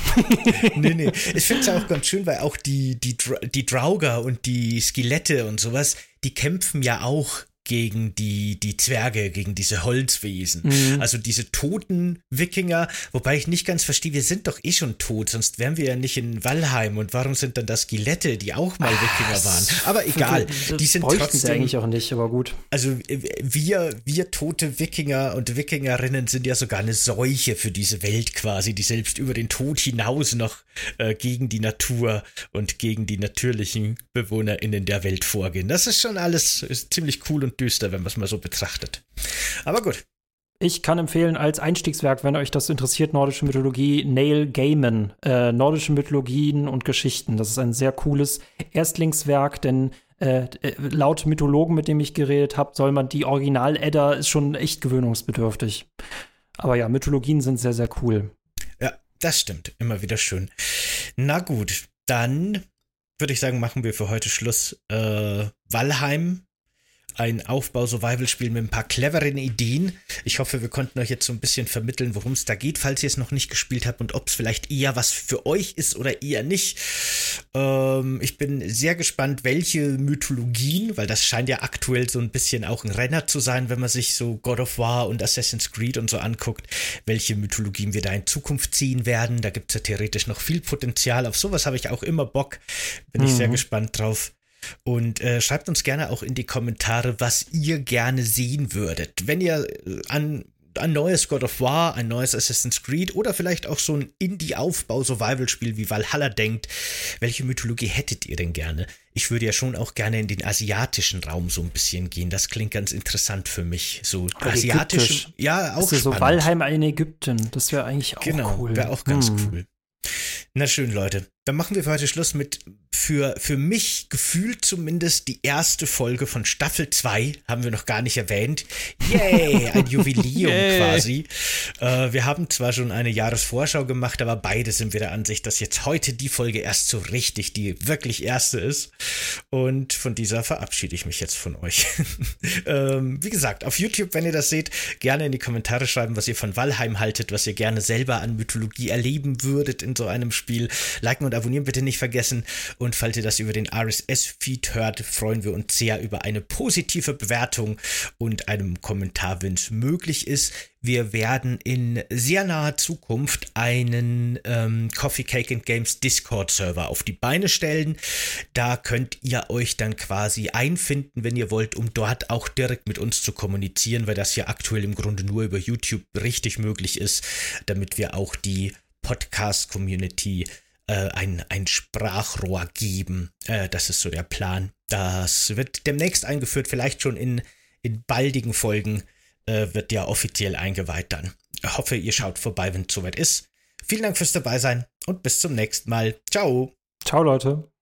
A: nee, nee. Ich finde es ja auch ganz schön, weil auch die, die, die Drauger und die Skelette und sowas, die kämpfen ja auch gegen die, die Zwerge, gegen diese Holzwesen. Mhm. Also diese toten Wikinger, wobei ich nicht ganz verstehe, wir sind doch eh schon tot, sonst wären wir ja nicht in Valheim. Und warum sind dann das Skelette, die auch mal Wikinger ah, waren? Aber egal, das die sind trotzdem.
B: Sie eigentlich auch nicht, aber gut.
A: Also wir, wir tote Wikinger und Wikingerinnen sind ja sogar eine Seuche für diese Welt quasi, die selbst über den Tod hinaus noch äh, gegen die Natur und gegen die natürlichen BewohnerInnen der Welt vorgehen. Das ist schon alles ist ziemlich cool und düster, wenn man es mal so betrachtet. Aber gut.
B: Ich kann empfehlen als Einstiegswerk, wenn euch das interessiert, nordische Mythologie, Neil Gaiman, äh, nordische Mythologien und Geschichten. Das ist ein sehr cooles Erstlingswerk, denn äh, äh laut Mythologen, mit dem ich geredet habe, soll man die Original-Edda ist schon echt gewöhnungsbedürftig. Aber ja, Mythologien sind sehr, sehr cool.
A: Ja, das stimmt. Immer wieder schön. Na gut, dann würde ich sagen, machen wir für heute Schluss. Äh, Valheim ein Aufbau-Survival-Spiel mit ein paar cleveren Ideen. Ich hoffe, wir konnten euch jetzt so ein bisschen vermitteln, worum es da geht, falls ihr es noch nicht gespielt habt und ob es vielleicht eher was für euch ist oder eher nicht. Ähm, ich bin sehr gespannt, welche Mythologien, weil das scheint ja aktuell so ein bisschen auch ein Renner zu sein, wenn man sich so God of War und Assassin's Creed und so anguckt, welche Mythologien wir da in Zukunft ziehen werden. Da gibt es ja theoretisch noch viel Potenzial. Auf sowas habe ich auch immer Bock. Bin mhm. ich sehr mhm. gespannt drauf. Und äh, schreibt uns gerne auch in die Kommentare, was ihr gerne sehen würdet. Wenn ihr äh, an ein neues God of War, ein neues Assassin's Creed oder vielleicht auch so ein Indie-Aufbau-Survival-Spiel wie Valhalla denkt, welche Mythologie hättet ihr denn gerne? Ich würde ja schon auch gerne in den asiatischen Raum so ein bisschen gehen. Das klingt ganz interessant für mich. So asiatisch. Ja, auch.
B: Also so Valheim in Ägypten. Das wäre eigentlich auch genau, cool.
A: Wäre auch ganz hm. cool. Na schön, Leute. Dann machen wir für heute Schluss mit für, für mich gefühlt zumindest die erste Folge von Staffel 2, haben wir noch gar nicht erwähnt. Yay, ein [laughs] Jubiläum quasi. Äh, wir haben zwar schon eine Jahresvorschau gemacht, aber beide sind wir der Ansicht, dass jetzt heute die Folge erst so richtig die wirklich erste ist. Und von dieser verabschiede ich mich jetzt von euch. [laughs] ähm, wie gesagt, auf YouTube, wenn ihr das seht, gerne in die Kommentare schreiben, was ihr von Valheim haltet, was ihr gerne selber an Mythologie erleben würdet in so einem Spiel. Liken und abonnieren bitte nicht vergessen. Und falls ihr das über den RSS-Feed hört, freuen wir uns sehr über eine positive Bewertung und einem Kommentar, wenn es möglich ist. Wir werden in sehr naher Zukunft einen ähm, Coffee Cake and Games Discord-Server auf die Beine stellen. Da könnt ihr euch dann quasi einfinden, wenn ihr wollt, um dort auch direkt mit uns zu kommunizieren, weil das ja aktuell im Grunde nur über YouTube richtig möglich ist, damit wir auch die Podcast-Community äh, ein, ein Sprachrohr geben. Äh, das ist so der Plan. Das wird demnächst eingeführt, vielleicht schon in, in baldigen Folgen äh, wird ja offiziell eingeweiht dann. Ich hoffe, ihr schaut vorbei, wenn es soweit ist. Vielen Dank fürs Dabeisein und bis zum nächsten Mal. Ciao.
B: Ciao, Leute.